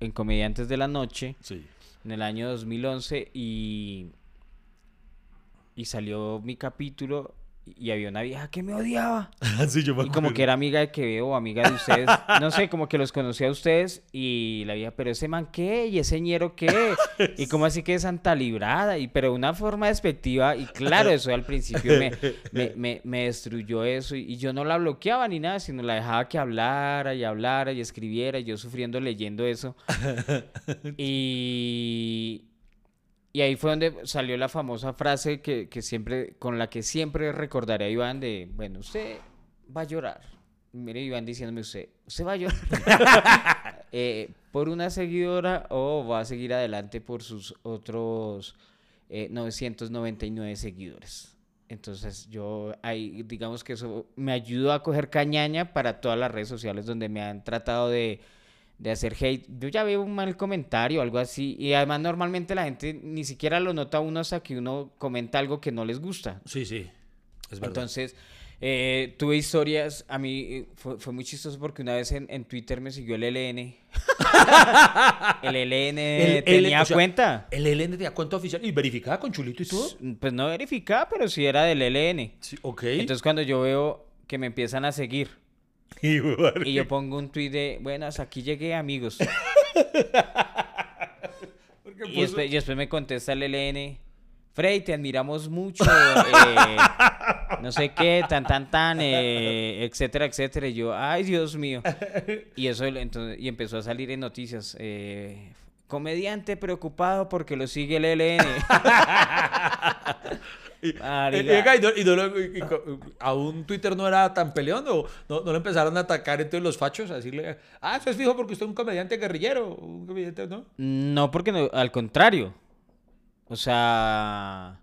en Comediantes de la Noche, Sí. en el año 2011, y, y salió mi capítulo y había una vieja que me odiaba. sí, yo me Y como que era amiga de Quevedo o amiga de ustedes. No sé, como que los conocía a ustedes y la vieja, pero ese man qué y ese ñero qué. Y como así que es santa librada. Y pero de una forma despectiva. Y claro, eso al principio me, me, me- me destruyó eso. Y, y yo no la bloqueaba ni nada, sino la dejaba que hablara y hablara y escribiera. Y yo sufriendo leyendo eso. Y, y ahí fue donde salió la famosa frase que, que siempre, con la que siempre recordaré a Iván de, bueno, usted va a llorar. Mire, Iván diciéndome usted, usted va a llorar eh, por una seguidora o va a seguir adelante por sus otros eh, 999 seguidores. Entonces yo ahí, digamos que eso me ayudó a coger cañaña para todas las redes sociales donde me han tratado de, de hacer hate. Yo ya veo un mal comentario, algo así. Y además normalmente la gente ni siquiera lo nota uno hasta que uno comenta algo que no les gusta. Sí, sí. Es verdad. Entonces, eh, tuve historias, a mí eh, fue, fue muy chistoso porque una vez en, en Twitter me siguió el LN. el LN El- tenía el- o sea, cuenta. El LN tenía cuenta oficial y verificada con chulito y todo. Pues no verificada, pero sí era del LN. Sí, ok. Entonces cuando yo veo que me empiezan a seguir y yo pongo un tweet de, bueno, hasta aquí llegué amigos. Porque Y puso- después, y después me contesta el LN, Frey, te admiramos mucho, eh, no sé qué, tan, tan, tan, eh, etcétera, etcétera. Y yo, ay, Dios mío. Y eso, entonces, y empezó a salir en noticias. eh, comediante preocupado porque lo sigue el LN. Y, no- no aún Twitter no era tan peleón no, no lo empezaron a atacar entonces los fachos a decirle, ah, eso es fijo porque usted es un comediante guerrillero, un comediante, ¿no? No, porque no, al contrario. O sea,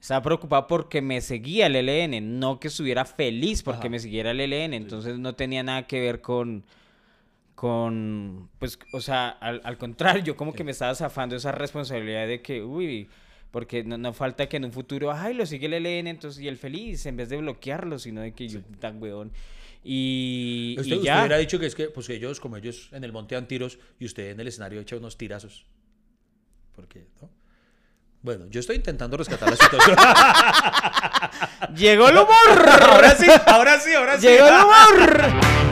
estaba preocupado porque me seguía el LN, no que estuviera feliz porque Ajá. me siguiera el LN. Entonces no tenía nada que ver con, con, pues, o sea, al, al contrario, yo como que me estaba zafando esa responsabilidad de que, uy, porque no, no falta que en un futuro, ay, lo sigue el LN, entonces, y el feliz, en vez de bloquearlo, sino de que yo, tan weón. Y, Usted, y usted ya. hubiera dicho que es que, pues que ellos, como ellos en el monte dan tiros y usted en el escenario echa unos tirazos. Porque, ¿no? Bueno, yo estoy intentando rescatar la situación. ¡Llegó el humor! ahora sí, ahora sí, ahora sí. ¡Llegó el humor!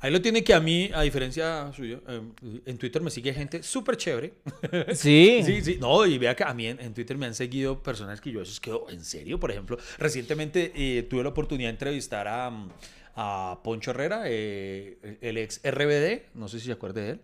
Ahí lo tiene que a mí, a diferencia suya, eh, en Twitter me sigue gente súper chévere. Sí. Sí, sí, no, y vea que a mí en, en Twitter me han seguido personas que yo esos quedo, ¿en serio? Por ejemplo, recientemente eh, tuve la oportunidad de entrevistar a, mm, a Poncho Herrera, eh, el ex RBD, no sé si se acuerda de él.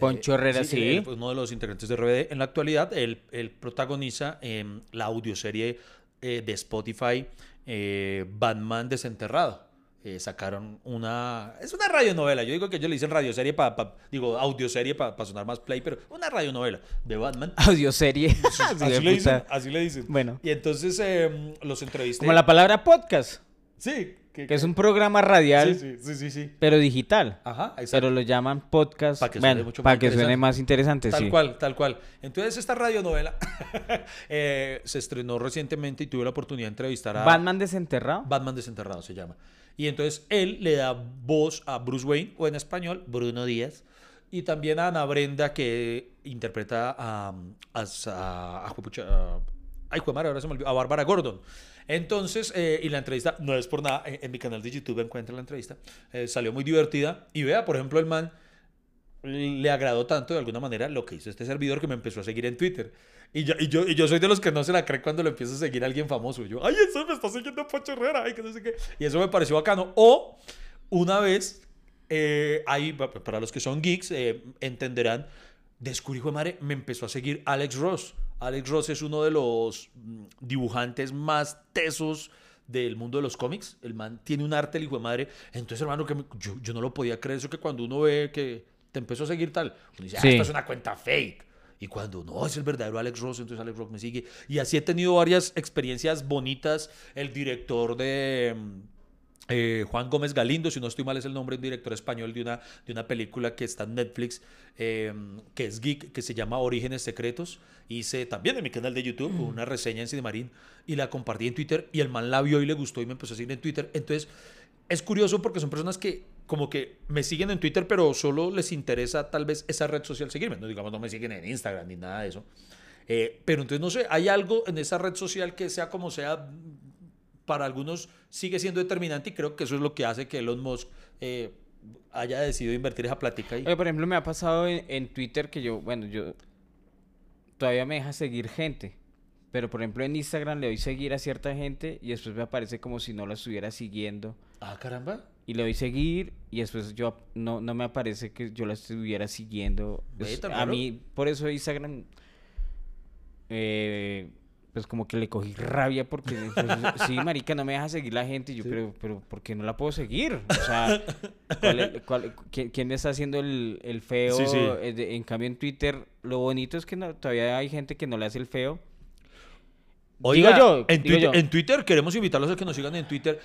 Poncho Herrera, sí. él uno de los integrantes de RBD. En la actualidad, él, él protagoniza em, la audioserie eh, de Spotify eh, Batman Desenterrado. Eh, sacaron una... Es una radionovela. Yo digo que ellos le dicen radioserie para... digo, audioserie para sonar más play, pero una radionovela de Batman. Audioserie. Así así, le dicen, puta. así le dicen. Bueno. Y entonces em, los entrevisté. Como la palabra podcast, Sí. Que, que es un programa radial, Sí, sí, sí, pero digital. Ajá, exacto. Pero lo llaman podcast. Pa' que suene bueno, mucho más para que suene interesante. más interesante, Tal sí. cual, tal cual. Entonces esta radionovela eh, se estrenó recientemente y tuve la oportunidad de entrevistar a Batman desenterrado. Batman Desenterrado se llama. Y entonces él le da voz a Bruce Wayne, o en español, Bruno Díaz, y también a Ana Brenda, que interpreta a. a, ay, ahora se me olvidó, a Bárbara Gordon. Entonces, eh, y la entrevista, no es por nada, en, en mi canal de YouTube encuentra la entrevista, eh, salió muy divertida. Y vea, por ejemplo, el man le agradó tanto de alguna manera lo que hizo este servidor que me empezó a seguir en Twitter. Y yo, y yo, y yo soy de los que no se la cree cuando lo empieza a seguir a alguien famoso. Yo, ay, eso me está siguiendo Poncho Herrera, ay, que no sé qué. Y eso me pareció bacano. O una vez, eh, ahí, pa- para los que son geeks, eh, entenderán, descubrí, hijo de madre, me empezó a seguir Alex Ross. Alex Ross es uno de los mm, dibujantes más tesos del mundo de los cómics. El man tiene un arte, el hijo de madre. Entonces, hermano, que me- yo, yo no lo podía creer. Eso que cuando uno ve que te empezó a seguir tal, uno dice, ah, Sí. esto es una cuenta fake. Y cuando no, es el verdadero Alex Ross, entonces Alex Ross me sigue. Y así he tenido varias experiencias bonitas. El director de... mm, eh, Juan Gómez Galindo, si no estoy mal, es el nombre un director español de una, de una película que está en Netflix, eh, que es geek, que se llama Orígenes Secretos. Hice también en mi canal de YouTube una reseña en Cinemarín y la compartí en Twitter y el man la vio y le gustó y me empezó a seguir en Twitter. Entonces, es curioso porque son personas que como que me siguen en Twitter, pero solo les interesa tal vez esa red social seguirme. No digamos, no me siguen en Instagram ni nada de eso. Eh, pero entonces, no sé, hay algo en esa red social que sea como sea, para algunos sigue siendo determinante y creo que eso es lo que hace que Elon Musk eh, haya decidido invertir esa plática ahí. Oye, por ejemplo, me ha pasado en, en Twitter que yo, bueno, yo todavía me deja seguir gente. Pero por ejemplo en Instagram le doy seguir a cierta gente y después me aparece como si no la estuviera siguiendo. Ah, caramba. Y le doy seguir y después yo no, no me aparece que yo la estuviera siguiendo. Ve, Es- tan a mí, por eso Instagram, eh, pues como que le cogí rabia porque, pues, sí, marica, no me deja seguir la gente. Y yo, pero, pero, ¿por qué no la puedo seguir? O sea, ¿cuál es- cuál- quién, quién me está haciendo el, el feo? Sí, sí. Eh, En cambio en Twitter, lo bonito es que no- todavía hay gente que no le hace el feo. Oiga, digo yo, en, digo Twitter, yo. en Twitter queremos invitarlos a que nos sigan en Twitter.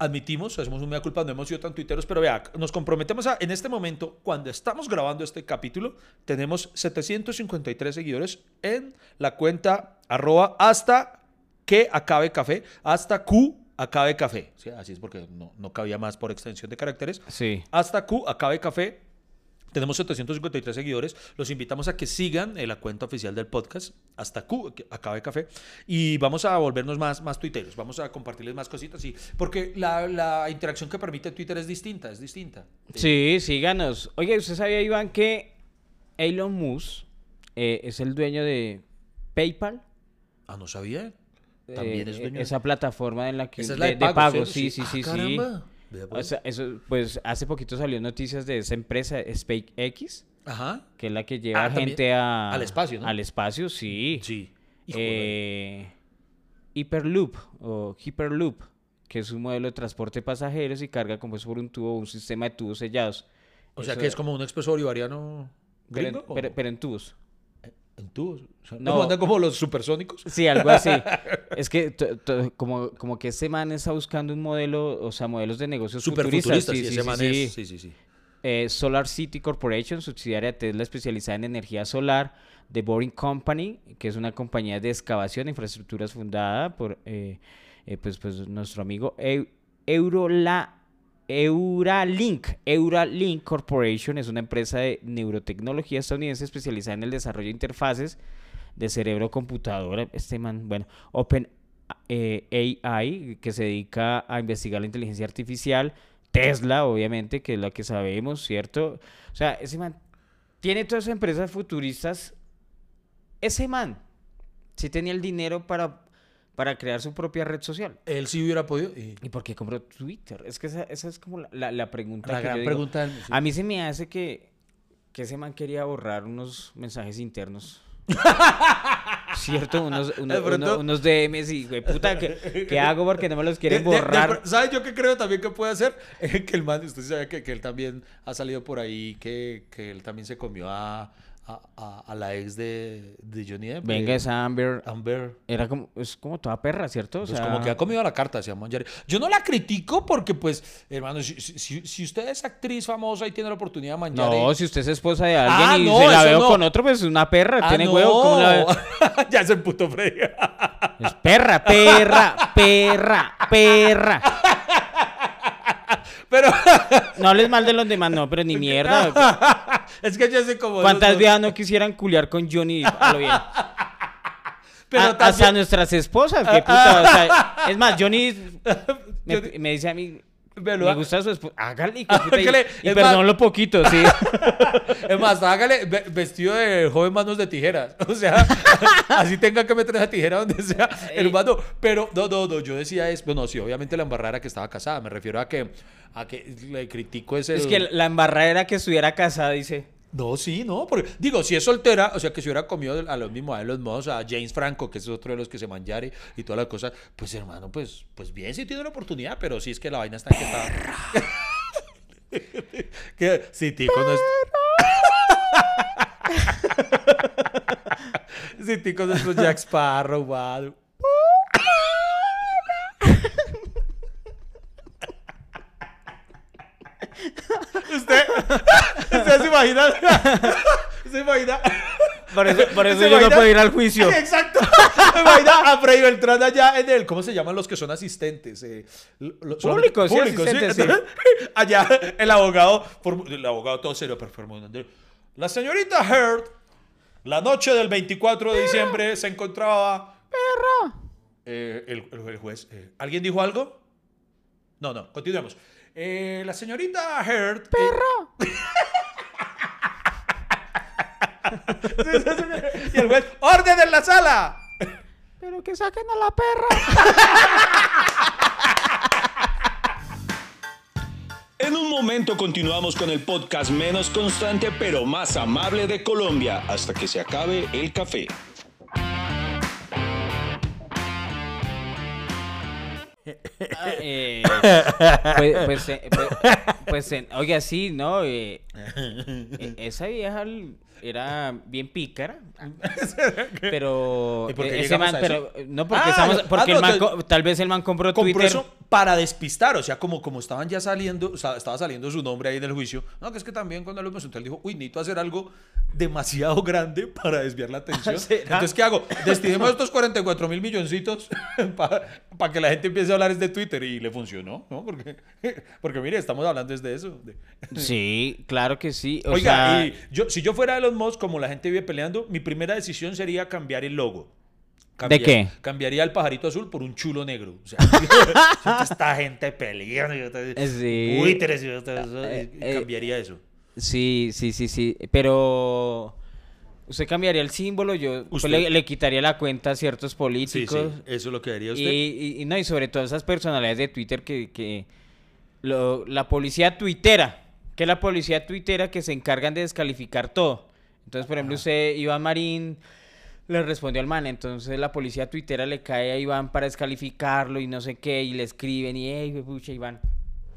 Admitimos, hacemos un mea culpa, no hemos sido tan tuiteros, pero vea, nos comprometemos a, en este momento, cuando estamos grabando este capítulo, tenemos 753 seguidores en la cuenta arroba hasta que acabe café, hasta Q acabe café. Sí, así es porque no, no cabía más por extensión de caracteres. Sí. Hasta Q acabe café. Tenemos 753 seguidores. Los invitamos a que sigan en la cuenta oficial del podcast, hasta Q, acabe café. Y vamos a volvernos más, más tuiteros. Vamos a compartirles más cositas. Y, porque la, la interacción que permite Twitter es distinta, es distinta. Sí, síganos. Oye, ¿usted sabía, Iván, que Elon Musk eh, es el dueño de PayPal? Ah, no sabía. También Eh, es dueño. Esa plataforma en la que... Esa es de, la de de pago, pago, ¿cierto? sí, Sí. sí, sí, Ah, sí. caramba. O pues. sea, eso, pues hace poquito salió noticias de esa empresa, SpaceX, Ajá. que es la que lleva Ah, gente a, Al espacio, ¿no? Al espacio, sí. Sí. Eh, Hyperloop o Hyperloop, que es un modelo de transporte de pasajeros y carga como es por un tubo, un sistema de tubos sellados. o sea que es como un expreso bolivariano pero, en- gringo. ¿o? pero- pero en tubos. En tubos. O sea, No. ¿no andan como los supersónicos? Sí, algo así. es que como, como que este man está buscando un modelo, o sea, modelos de negocios futuristas. Superfuturista, Sí, sí, sí, ese man sí. es. Sí, sí, sí. Eh, Solar City Corporation, subsidiaria de Tesla especializada en energía solar, The Boring Company, que es una compañía de excavación e infraestructuras fundada por eh, eh, pues, pues, nuestro amigo Eu- Eurola, Euralink. Euralink Corporation es una empresa de neurotecnología estadounidense especializada en el desarrollo de interfaces de cerebro-computadora. Este man, bueno, Open eh, AI, que se dedica a investigar la inteligencia artificial. Tesla, obviamente, que es la que sabemos, ¿cierto? O sea, ese man tiene todas esas empresas futuristas. Ese man sí tenía el dinero para, para crear su propia red social. Él sí hubiera podido. y- ¿Y por qué compró Twitter? Es que esa, esa es como la, la- la pregunta La que gran yo digo. pregunta del-. A mí se me hace que, que ese man quería borrar unos mensajes internos. ¿Cierto? Unos, uno- De pronto- uno- unos DMs y, güey, puta, ¿qué, qué hago porque no me los quieren De- de- de borrar? ¿Sabes yo qué creo también que puede hacer? Que el man, usted sabe que, que él también ha salido por ahí, que, que él también se comió a, a, a- a la ex de, de Johnny Depp. Venga, eh, esa Amber Amber. era como, es como toda perra, ¿cierto? O Pues sea, como que ha comido la carta, se llama Jerry. Yo no la critico porque, pues, hermano, si, si- usted es actriz famosa y tiene la oportunidad de manjar. No, si usted es esposa de alguien Ah, y no, se la veo no. con otro, pues es una perra, ah, tiene no. huevo. ¿cómo la ya se emputó Freddy. Es perra, perra, perra, perra. Pero No hables mal de los demás, no, pero ni mierda. es que ya sé como. ¿Cuántas los- viejas no quisieran culiar con Johnny? A lo bien. Pero A- Hasta también- nuestras esposas, qué puta. o sea, es más, Johnny me, Johnny- me dice a mí, Me gusta su esposa. Hágale, y, y perdón más- lo poquito, sí. Es más, hágale ve- vestido de joven manos de tijeras. O sea, así tenga que meter esa tijera donde sea, hermano. Pero no, no, no, yo decía es, bueno, sí, obviamente la embarrara que estaba casada. Me refiero a que, a que le critico ese. Es que la embarrada era que estuviera casada, dice. No, sí, no, porque digo, si es soltera, o sea, que si hubiera comido a los mismos, a los modos, a James Franco, que es otro de los que se manjare y todas las cosas, pues hermano, pues, pues bien, sí tiene la oportunidad, pero sí es que la vaina está en que está. que sí, Tico no es. sí, Tico no es Jack Sparrow, guau. Usted, usted se imagina, se imagina. Por eso, por eso ¿Se yo no imagina? puedo ir al juicio. Exacto. Me imagina a Freddy Beltrán allá en el, ¿cómo se llaman los que son asistentes? Eh, son- Públicos, sí, asistentes, sí. Entonces, Allá el abogado, el abogado todo serio, pero La señorita Heard, la noche del 24 de diciembre se encontraba... ¡Perro! el, el- el juez, eh, ¿alguien dijo algo? No, no, continuemos. Eh, la señorita Heard... eh, ¡Perro! y el juez, ¡orden en la sala! Pero que saquen a la perra. En un momento continuamos con el podcast menos constante pero más amable de Colombia hasta que se acabe el café. eh, pues, pues, eh, pues, pues, eh, oiga, sí, ¿no? Eh, eh, esa vieja, era bien pícara. pero ¿Y por qué ese man, pero no porque Ah, estamos, porque ah, el man tal vez el man compró compró Twitter. eso para despistar, o sea, como, como estaban ya saliendo, o sea, estaba saliendo su nombre ahí en el juicio. No, que es que también cuando lo presentó, él dijo, uy, necesito hacer algo demasiado grande para desviar la atención. ¿Será? Entonces, ¿qué hago? Destinemos estos 44 mil milloncitos para que la gente empiece a hablar es de Twitter y le funcionó, ¿no? Porque, porque mire, estamos hablando es de eso. de- Sí, claro que sí. O Oiga, sea, y yo, si yo fuera Elon Musk, como la gente vive peleando, mi primera decisión sería cambiar el logo. ¿De qué? Cambiaría el pajarito azul por un chulo negro. O sea, esta gente peleando. y otra- Sí. buitres y Eh, eh, cambiaría eso. Sí, sí, sí, sí. Pero usted cambiaría el símbolo, yo pues, le, le quitaría la cuenta a ciertos políticos. sí, eso es lo que haría Y, usted. y- y no, y sobre todo esas personalidades de Twitter que, que lo- la policía tuitera, que es la policía tuitera que se encargan de descalificar todo. Entonces, por ejemplo, usted, Iván Marín, le respondió al man, entonces la policía tuitera le cae a Iván para descalificarlo y no sé qué, y le escriben y, hey, pucha, Iván,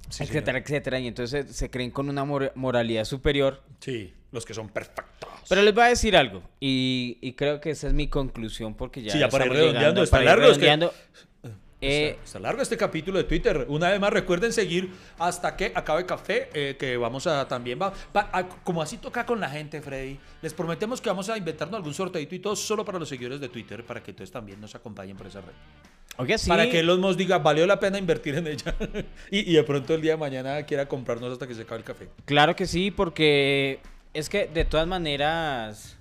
Sí, etcétera, etcétera, y entonces se creen con una mor- moralidad superior. Sí, los que son perfectos. Pero les voy a decir algo, y, y creo que esa es mi conclusión, porque ya Sí, ya para ir redondeando, está ir largo, es que- redondeando. Eh, está, está largo este capítulo de Twitter. Una vez más, recuerden seguir hasta que acabe café, eh, que vamos a también, va, va- a- como así toca con la gente, Freddy. Les prometemos que vamos a inventarnos algún sorteito y todo solo para los seguidores de Twitter, para que entonces también nos acompañen por esa red. Oiga, sí. Para que Elon Musk diga, valió la pena invertir en ella. y, y de pronto el día de mañana quiera comprarnos hasta que se acabe el café. Claro que sí, porque es que de todas maneras,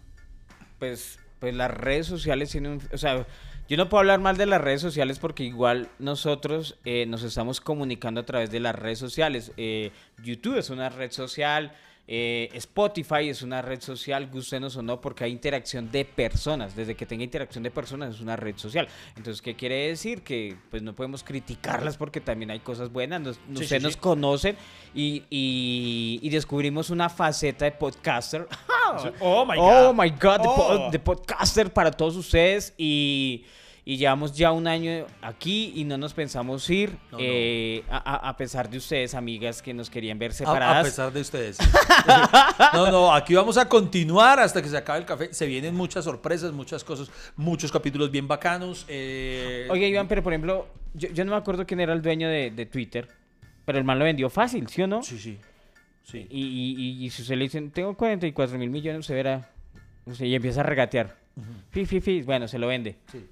pues, pues las redes sociales tienen, un- o sea, yo no puedo hablar mal de las redes sociales porque igual nosotros eh, nos estamos comunicando a través de las redes sociales. Eh, YouTube es una red social, eh, Spotify es una red social, gustenos o no, porque hay interacción de personas. Desde que tenga interacción de personas es una red social. Entonces, ¿qué quiere decir? Que pues no podemos criticarlas porque también hay cosas buenas. Nos, Sí, ustedes sí, nos sí. conocen y, y- y descubrimos una faceta de podcaster. Oh my Oh God. my God, po- Oh. de podcaster para todos ustedes. Y, y llevamos ya un año aquí y no nos pensamos ir. No, eh, A, a- a pesar de ustedes, amigas, que nos querían ver separadas. a pesar de ustedes. no, no, aquí vamos a continuar hasta que se acabe el café. Se vienen muchas sorpresas, muchas cosas, muchos capítulos bien bacanos. eh, Oye, Iván, pero por ejemplo, yo, yo no me acuerdo quién era el dueño de, de Twitter, pero el man lo vendió fácil, ¿sí o no? Sí, sí. Sí. Y, y, y- y si usted le dicen, tengo 44 mil millones, usted verá, usted y empieza a regatear. Fi, fi, fi, bueno, se lo vende. sí.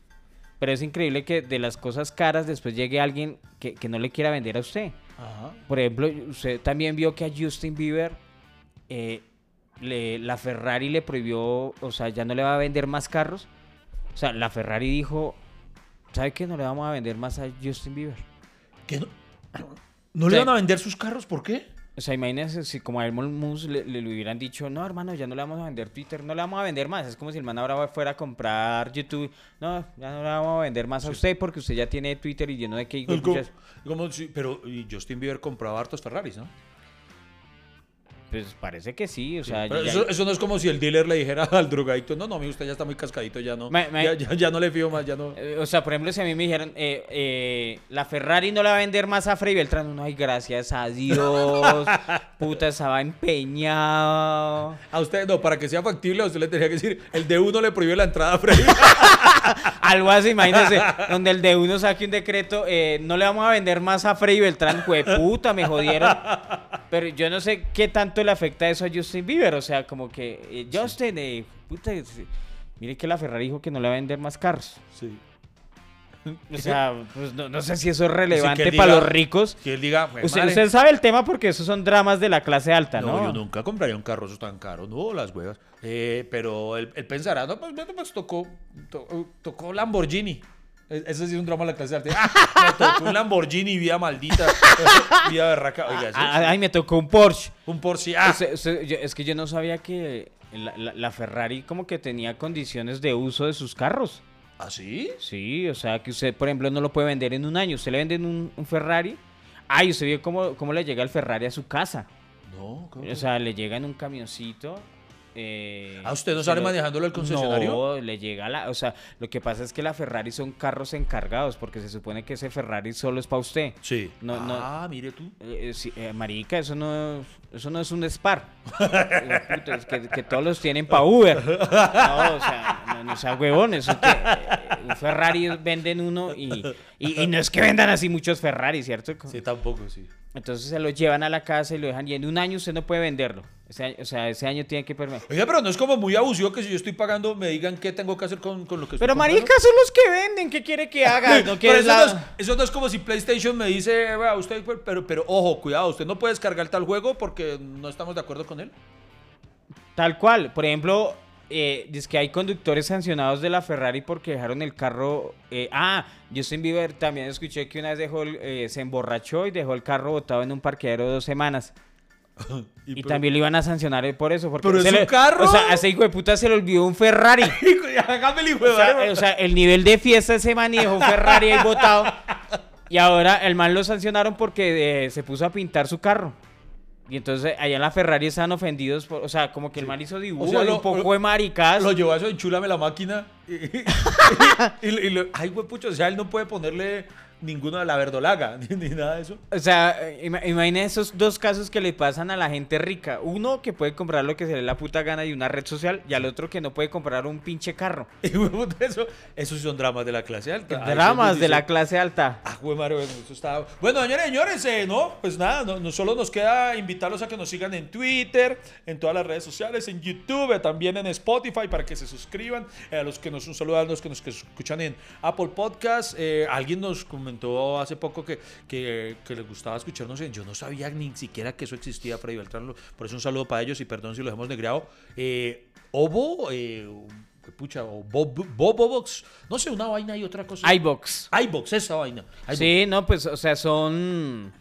Pero es increíble que de las cosas caras después llegue alguien que, que no le quiera vender a usted. Ajá. Por ejemplo, usted también vio que a Justin Bieber eh, le- la Ferrari le prohibió, o sea, ya no le va a vender más carros. O sea, la Ferrari dijo, ¿sabe qué? No le vamos a vender más a Justin Bieber. ¿Qué no? ¿No le van a vender sus carros? ¿Por qué? O sea, imagínense si como a Elmon Musk le, le hubieran dicho, no, hermano, ya no le vamos a vender Twitter, no le vamos a vender más. Es como si el man ahora fuera a comprar YouTube. No, ya no le vamos a vender más a usted porque usted ya tiene Twitter y lleno de que como- como si- pero y Justin Bieber compraba hartos Ferraris, ¿no? Pues parece que sí, o sea, Pero ya- eso, eso no es como si el dealer le dijera al drogadicto, no, no, amigo, usted ya está muy cascadito, ya no, Me- me- ya, ya- ya no le fío más, ya no. Eh, O sea, por ejemplo, si a mí me dijeran, eh, eh, la Ferrari no la va a vender más a Freddy Beltrán, no, ay, gracias a Dios, puta, estaba empeñado. A usted, no, para que sea factible, a usted le tenía que decir, el de uno le prohibió la entrada a Freddy. Algo así, imagínense, donde el de uno saque un decreto, eh, no le vamos a vender más a Freddy Beltrán, puta, me jodieron. Pero yo no sé qué tanto le afecta eso a Justin Bieber, o sea, como que, eh, Justin, eh, puta, sí, mire que la Ferrari dijo que no le va a vender más carros. Sí. O sea, pues no, no sé si eso es relevante para los ricos. Que él diga, "Pues, Usted, madre". usted sabe el tema porque esos son dramas de la clase alta, ¿no? No, yo nunca compraría un carro eso tan caro, no, las huevas. Eh, pero él, él pensará, no, pues, bueno, pues tocó, to- tocó Lamborghini. E- Ese sí es un drama de la clase alta. Ah, me tocó un Lamborghini, vida maldita, vida berraca. Oiga, sí, Ah, Ay, me tocó un Porsche. un Porsche. Ah, es que yo no sabía que la, la- la Ferrari como que tenía condiciones de uso de sus carros. ¿Ah, sí? Sí, o sea, que usted, por ejemplo, no lo puede vender en un año. Usted le venden un, un Ferrari. Ay, usted vio cómo, cómo le llega el Ferrari a su casa. No, ¿cómo? O sea, le llega en un camioncito eh, ¿Ah, usted no sale lo- manejándolo al concesionario? No, le llega la... O sea, lo que pasa es que la Ferrari son carros encargados, porque se supone que ese Ferrari solo es para usted. Sí. No, no. ah, mire tú. Eh, eh, sí, eh, marica, eso no, eso no es un Spar. Puta, es que, que todos los tienen para Uber. No, o sea, no, no sea huevón. Eso que, eh, un Ferrari venden uno y, y, y no es que vendan así muchos Ferrari, ¿cierto? Sí, tampoco, sí. Entonces se lo llevan a la casa y lo dejan y en un año usted no puede venderlo. Ese año- o sea, ese año tiene que permanecer. Oiga, pero no es como muy abusivo que si yo estoy pagando me digan qué tengo que hacer con, con lo que estoy Pero comprando? marica, son los que venden. ¿Qué quiere que haga? No Pero quiere eso, la- no es, eso no es como si PlayStation me dice, "Vea, usted, pero, pero ojo, cuidado, usted no puede descargar tal juego porque no estamos de acuerdo con él. Tal cual. Por ejemplo, eh, dice que hay conductores sancionados de la Ferrari porque dejaron el carro. eh, ah, Justin Bieber también escuché que una vez dejó, el- eh, se emborrachó y dejó el carro botado en un parqueadero dos semanas. Y, también lo iban a sancionar por eso. Porque ¿Pero es se le- carro? O sea, a ese hijo de puta se le olvidó un Ferrari. El hijo de O sea, o sea, el nivel de fiesta ese man y dejó un Ferrari ahí botado. Y ahora el man lo sancionaron porque eh, se puso a pintar su carro. Y entonces allá en la Ferrari están ofendidos. por- o sea, como que el man hizo dibujos sea, y lo- un poco lo- de maricadas. Lo llevó a eso, enchúlame la máquina. Y, y- y- y lo- ay, güey, pucho, o sea, él no puede ponerle ninguno de la verdolaga, ni, nada de eso. O sea, eh, ima- imagina esos dos casos que le pasan a la gente rica. Uno que puede comprar lo que se le la puta gana de una red social y al otro que no puede comprar un pinche carro. Y, eso, esos son dramas de la clase alta. Dramas de la clase alta. Ah, güey, bueno, eso está... Bueno, señores, señores, eh, no, pues nada, no, no solo nos queda invitarlos a que nos sigan en Twitter, en todas las redes sociales, en YouTube, eh, también en Spotify, para que se suscriban. Eh, a los que nos, un saludo a los que nos que escuchan en Apple Podcast. Eh, alguien nos comentó hace poco que, que, que les gustaba escucharnos en... Yo no sabía ni siquiera que eso existía, Freddy Beltrán. Por eso un saludo para ellos y perdón si los hemos negreado. Eh, Obo, eh, pucha, o Bob, Bobobox, no sé, una vaina y otra cosa. iBox. iBox, esa vaina. iBox. Sí, no, pues, o sea, son.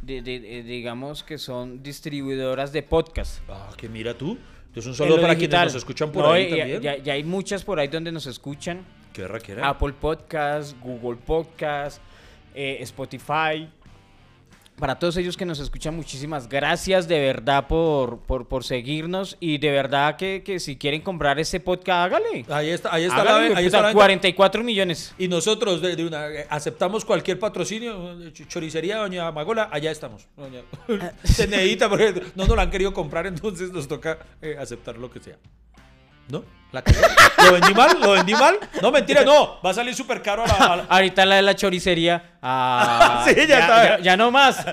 de- de- digamos que son distribuidoras de podcast. Ah, que mira tú. Entonces un saludo para digital. quienes nos escuchan por No, ahí también. Ya, ya hay muchas por ahí donde nos escuchan. Qué. Apple Podcast, Google Podcast, eh, Spotify. Para todos ellos que nos escuchan, muchísimas gracias de verdad por, por, por seguirnos. Y de verdad que, que si quieren comprar ese podcast, hágale. Ahí está, ahí está Hágale, la, ahí está de la puta, venta. 44 millones. Y nosotros de, de una, aceptamos cualquier patrocinio, ch- choricería Doña Magola, allá estamos. Doña- Se necesita porque no nos lo han querido comprar, entonces nos toca eh, aceptar lo que sea. ¿No? ¿Lo vendí mal? ¿Lo vendí mal? No, mentira, no. Va a salir súper caro a la, a la- Ahorita la de la choricería. Ah, Sí, ya ya, está. ya- ya no más.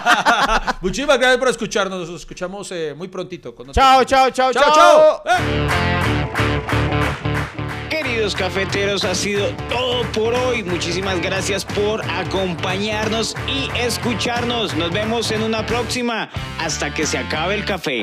Muchísimas gracias por escucharnos. Nos escuchamos eh, muy prontito. con otro chao, chao, chao. chao. chao. Eh. Queridos cafeteros, ha sido todo por hoy. Muchísimas gracias por acompañarnos y escucharnos. Nos vemos en una próxima. Hasta que se acabe el café.